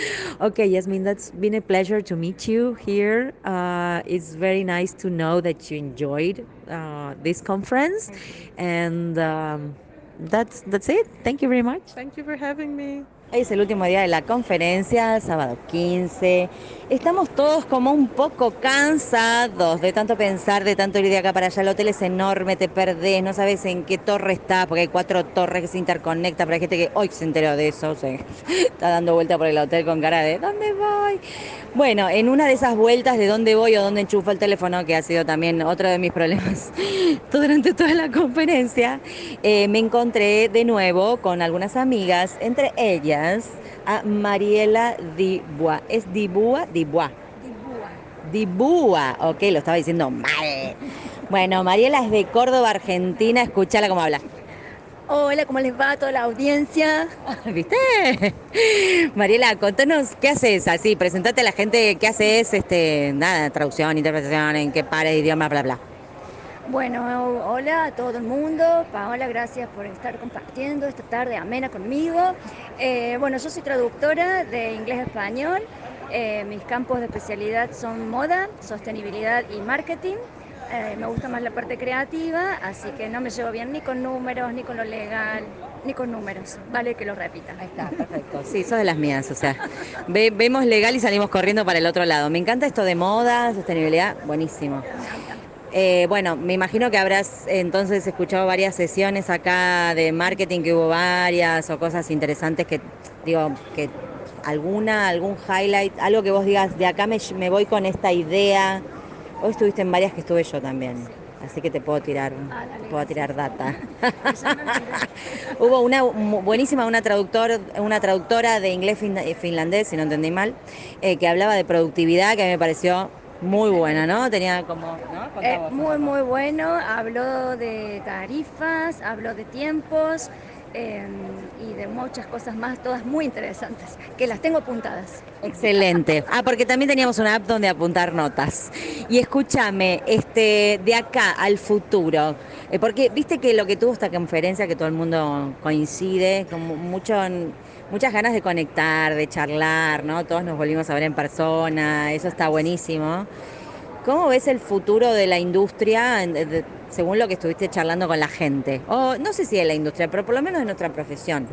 [SPEAKER 5] okay, Yasmin, that's been a pleasure to meet you here. Uh, it's very nice to know that you enjoyed uh, this conference, and um, that's that's it. Thank you very much.
[SPEAKER 27] Thank you for having me.
[SPEAKER 5] Es el último día de la conferencia, sábado 15. Estamos todos como un poco cansados de tanto pensar, de tanto ir de acá para allá. El hotel es enorme, te perdés, no sabes en qué torre está, porque hay cuatro torres que se interconectan. Pero hay gente que hoy se enteró de eso, está dando vuelta por el hotel con cara de ¿dónde voy? Bueno, en una de esas vueltas de dónde voy o dónde enchufo el teléfono, que ha sido también otro de mis problemas durante toda la conferencia, eh, me encontré de nuevo con algunas amigas, entre ellas a Mariela Dibua. ¿Es Dibua? Dibua. Dibúa, ok, lo estaba diciendo mal. Bueno, Mariela es de Córdoba, Argentina, escúchala cómo habla.
[SPEAKER 28] Hola, ¿cómo les va a toda la audiencia?
[SPEAKER 5] ¿Viste? Mariela, contanos qué haces así, presentate a la gente qué haces, este, nada, traducción, interpretación, en qué pares de idiomas, bla, bla.
[SPEAKER 28] Bueno, hola a todo el mundo. Paola, gracias por estar compartiendo esta tarde amena conmigo. Eh, bueno, yo soy traductora de inglés a español. Eh, mis campos de especialidad son moda, sostenibilidad y marketing. Eh, me gusta más la parte creativa, así que no me llevo bien ni con números, ni con lo legal, ni con números. Vale que lo repita. Ahí
[SPEAKER 5] está, perfecto. Sí, sos de las mías, o sea, ve- vemos legal y salimos corriendo para el otro lado. Me encanta esto de moda, sostenibilidad, buenísimo. Eh, bueno, me imagino que habrás entonces escuchado varias sesiones acá de marketing, que hubo varias o cosas interesantes que, digo, que alguna, algún highlight, algo que vos digas, de acá me, me voy con esta idea. Hoy estuviste en varias que estuve yo también, así que te puedo tirar, puedo tirar data. Hubo una buenísima, una, traductor, una traductora de inglés eh, finlandés, si no entendí mal, eh, que hablaba de productividad, que me pareció muy buena, ¿no? Tenía como... ¿no?
[SPEAKER 28] Eh, muy, muy bueno. Habló de tarifas, habló de tiempos eh, y de muchas cosas más, todas muy interesantes, que las tengo apuntadas.
[SPEAKER 5] Excelente. Ah, porque también teníamos una app donde apuntar notas. Y escúchame, este, de acá al futuro, eh, porque viste que lo que tuvo esta conferencia, que todo el mundo coincide, con mu- mucho, muchas ganas de conectar, de charlar, ¿no? Todos nos volvimos a ver en persona, eso está buenísimo. ¿Cómo ves el futuro de la industria según lo que estuviste charlando con la gente? O no sé si de la industria, pero por lo menos de nuestra profesión.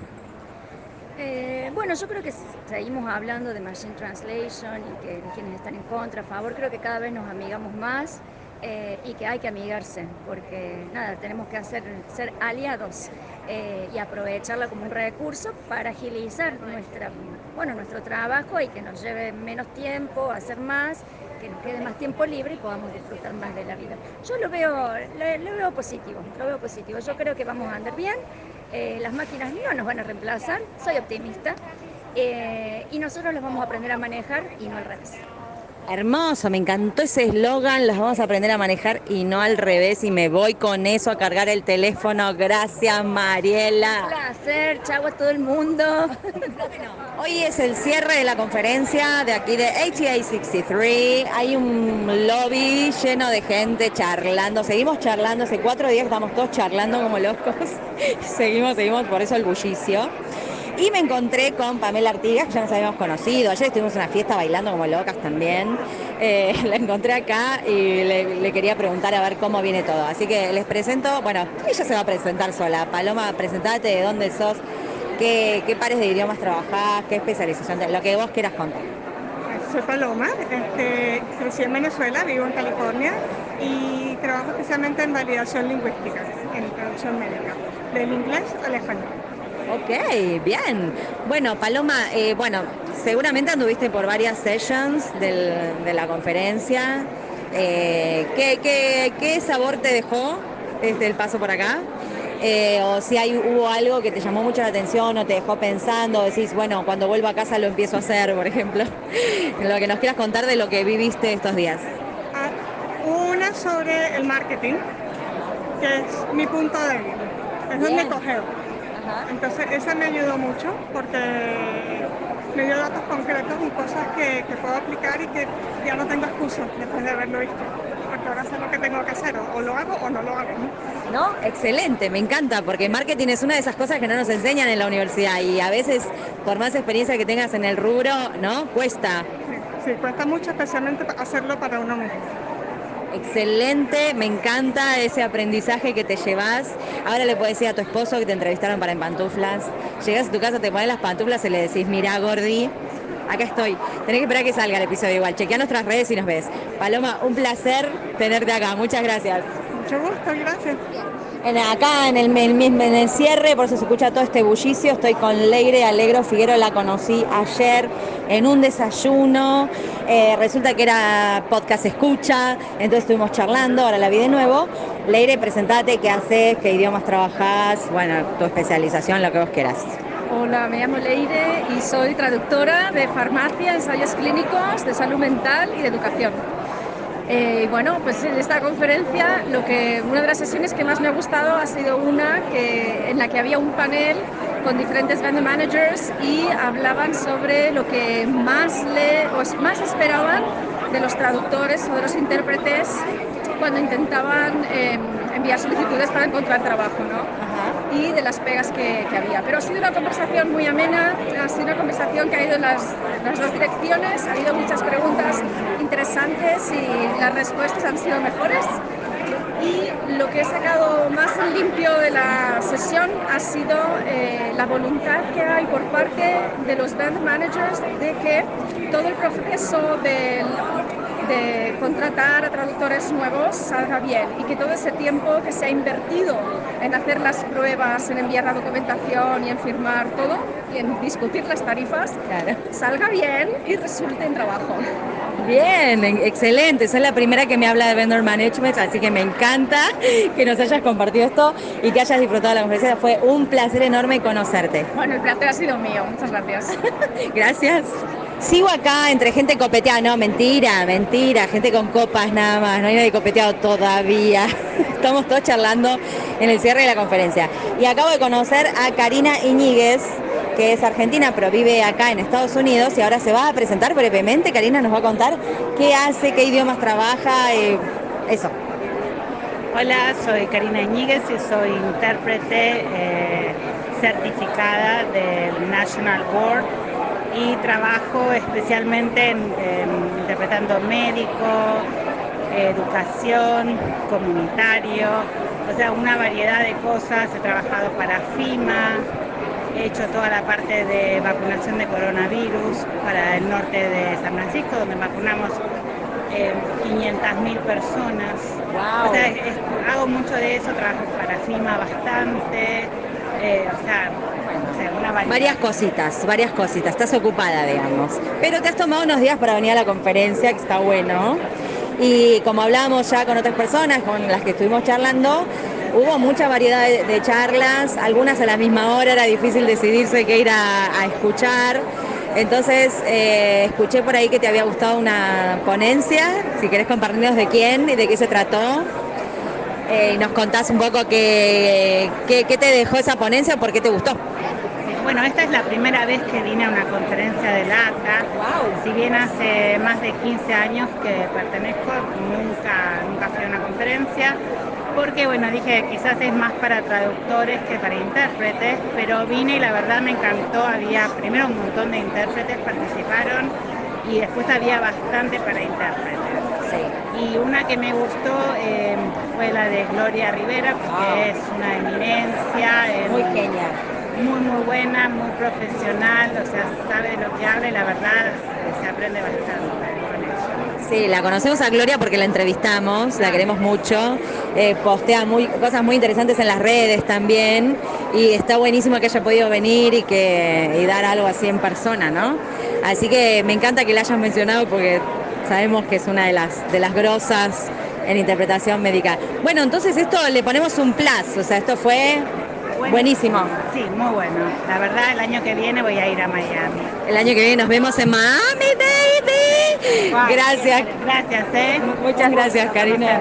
[SPEAKER 28] Eh, bueno, yo creo que seguimos hablando de Machine Translation y que quienes están en contra, a favor, creo que cada vez nos amigamos más. Eh, y que hay que amigarse, porque nada, tenemos que hacer, ser aliados eh, y aprovecharla como un recurso para agilizar nuestra, bueno, nuestro trabajo y que nos lleve menos tiempo, hacer más, que nos quede más tiempo libre y podamos disfrutar más de la vida. Yo lo veo, lo, veo positivo, lo veo positivo. Yo creo que vamos a andar bien, eh, las máquinas no nos van a reemplazar, soy optimista, y nosotros las vamos a aprender a manejar y no al revés.
[SPEAKER 5] Hermoso, me encantó ese eslogan, las vamos a aprender a manejar y no al revés y me voy con eso a cargar el teléfono. Gracias Mariela.
[SPEAKER 28] Un placer, chau a todo el mundo.
[SPEAKER 5] Hoy es el cierre de la conferencia de aquí de ATA 63. Hay un lobby lleno de gente charlando. Seguimos charlando, hace cuatro días estamos todos charlando como locos. seguimos, seguimos, por eso el bullicio. Y me encontré con Pamela Artigas, que ya nos habíamos conocido. Ayer estuvimos en una fiesta bailando como locas también. Eh, la encontré acá y le, quería preguntar a ver cómo viene todo. Así que les presento, bueno, ella se va a presentar sola. Paloma, presentate de dónde sos, qué, pares de idiomas trabajás, qué especialización, lo que vos quieras contar.
[SPEAKER 29] Soy Paloma, este, crecí en Venezuela, vivo en California y trabajo especialmente en validación lingüística, en traducción médica, del inglés al español.
[SPEAKER 5] Ok, bien. Bueno, Paloma, eh, bueno, seguramente anduviste por varias sessions de la conferencia. Eh, ¿qué, sabor te dejó desde el paso por acá? Eh, o si hay, hubo algo que te llamó mucho la atención o te dejó pensando, decís, bueno, cuando vuelvo a casa lo empiezo a hacer, por ejemplo. lo que nos quieras contar de lo que viviste estos días.
[SPEAKER 29] Ah, una sobre el marketing, que es mi punto débil, es donde cogeo. Entonces, esa me ayudó mucho porque me dio datos concretos y cosas que, puedo aplicar y que ya no tengo excusa después de haberlo visto. Porque ahora sé lo que tengo que hacer, o, lo hago o no lo hago.
[SPEAKER 5] ¿no? excelente, me encanta, porque marketing es una de esas cosas que no nos enseñan en la universidad y a veces, por más experiencia que tengas en el rubro, ¿no? Cuesta.
[SPEAKER 29] Sí, sí cuesta mucho, especialmente hacerlo para uno mismo.
[SPEAKER 5] Excelente, me encanta ese aprendizaje que te llevas. Ahora le puedes decir a tu esposo que te entrevistaron para en pantuflas. Llegas a tu casa, te pones las pantuflas y le decís, mira Gordi, acá estoy. Tenés que esperar que salga el episodio igual. Chequea nuestras redes y nos ves. Paloma, un placer tenerte acá. Muchas gracias.
[SPEAKER 29] Mucho gusto, gracias
[SPEAKER 5] acá en el, mismo en el cierre, por eso se escucha todo este bullicio, estoy con Leire Alegro Figuero, la conocí ayer en un desayuno, eh, resulta que era podcast escucha, entonces estuvimos charlando, ahora la vi de nuevo. Leire, presentate, qué haces, qué idiomas trabajás, bueno, tu especialización, lo que vos quieras.
[SPEAKER 30] Hola, me llamo Leire y soy traductora de farmacia, ensayos clínicos, de salud mental y de educación. Eh, bueno, pues en esta conferencia lo que, una de las sesiones que más me ha gustado ha sido una que, en la que había un panel con diferentes vendor managers y hablaban sobre lo que más, le, más esperaban de los traductores o de los intérpretes cuando intentaban em, enviar solicitudes para encontrar trabajo, ¿no? Y de las pegas que, había. Pero ha sido una conversación muy amena, ha sido una conversación que ha ido en las, las dos direcciones, ha habido muchas preguntas interesantes y las respuestas han sido mejores. Y lo que he sacado más limpio de la sesión ha sido eh, la voluntad que hay por parte de los band managers de que todo el proceso del de contratar a traductores nuevos salga bien y que todo ese tiempo que se ha invertido en hacer las pruebas, en enviar la documentación y en firmar todo y en discutir las tarifas, salga bien y resulte en trabajo.
[SPEAKER 5] Bien, excelente. Soy la primera que me habla de vendor management, así que me encanta que nos hayas compartido esto y que hayas disfrutado la conferencia. Fue un placer enorme conocerte.
[SPEAKER 30] Bueno, el placer ha sido mío. Muchas gracias.
[SPEAKER 5] gracias. Sigo acá entre gente copeteada, no, mentira, mentira, gente con copas nada más, no hay nadie copeteado todavía. Estamos todos charlando en el cierre de la conferencia. Y acabo de conocer a Karina Iñiguez, que es argentina, pero vive acá en Estados Unidos y ahora se va a presentar brevemente. Karina nos va a contar qué hace, qué idiomas trabaja, eh, eso.
[SPEAKER 21] Hola, soy Karina Iñiguez y soy intérprete eh, certificada del National Board y trabajo especialmente en, interpretando médico, educación, comunitario, o sea, una variedad de cosas. He trabajado para FIMA, he hecho toda la parte de vacunación de coronavirus para el norte de San Francisco, donde vacunamos eh, 500.000 personas. O sea, es- hago mucho de eso, trabajo para FIMA bastante, eh, o sea.
[SPEAKER 5] Varias cositas, varias cositas. Estás ocupada, digamos. Pero te has tomado unos días para venir a la conferencia, que está bueno. Y como hablábamos ya con otras personas con las que estuvimos charlando, hubo mucha variedad de, de charlas, algunas a la misma hora, era difícil decidirse qué ir a, a escuchar. Entonces, eh, escuché por ahí que te había gustado una ponencia, si querés compartirnos de quién y de qué se trató. Eh, y nos contás un poco qué, qué, qué te dejó esa ponencia o por qué te gustó.
[SPEAKER 21] Bueno, esta es la primera vez que vine a una conferencia del ATA. Si bien hace más de 15 años que pertenezco, nunca, nunca fui a una conferencia, porque bueno, dije quizás es más para traductores que para intérpretes, pero vine y la verdad me encantó. Había primero un montón de intérpretes participaron y después había bastante para intérpretes. Y una que me gustó eh, fue la de Gloria Rivera, porque es una eminencia. eh,
[SPEAKER 5] Muy genial.
[SPEAKER 21] Muy, muy buena, muy profesional, o sea, sabe lo que habla y la verdad se aprende bastante.
[SPEAKER 5] Sí, la conocemos a Gloria porque la entrevistamos, la queremos mucho, eh, postea muy, cosas muy interesantes en las redes también y está buenísimo que haya podido venir y, que, y dar algo así en persona, ¿no? Así que me encanta que la hayas mencionado porque sabemos que es una de las, de las grosas en interpretación médica. Bueno, entonces esto le ponemos un plus, o sea, esto fue buenísimo.
[SPEAKER 21] Sí, muy bueno. La verdad, el año que viene voy a ir a Miami.
[SPEAKER 5] El año que viene nos vemos en Miami, baby. Gracias.
[SPEAKER 21] Gracias, ¿eh?
[SPEAKER 5] Muchas gracias, Karina.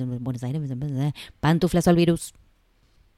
[SPEAKER 2] en Buenos Aires, Pantuflas al virus.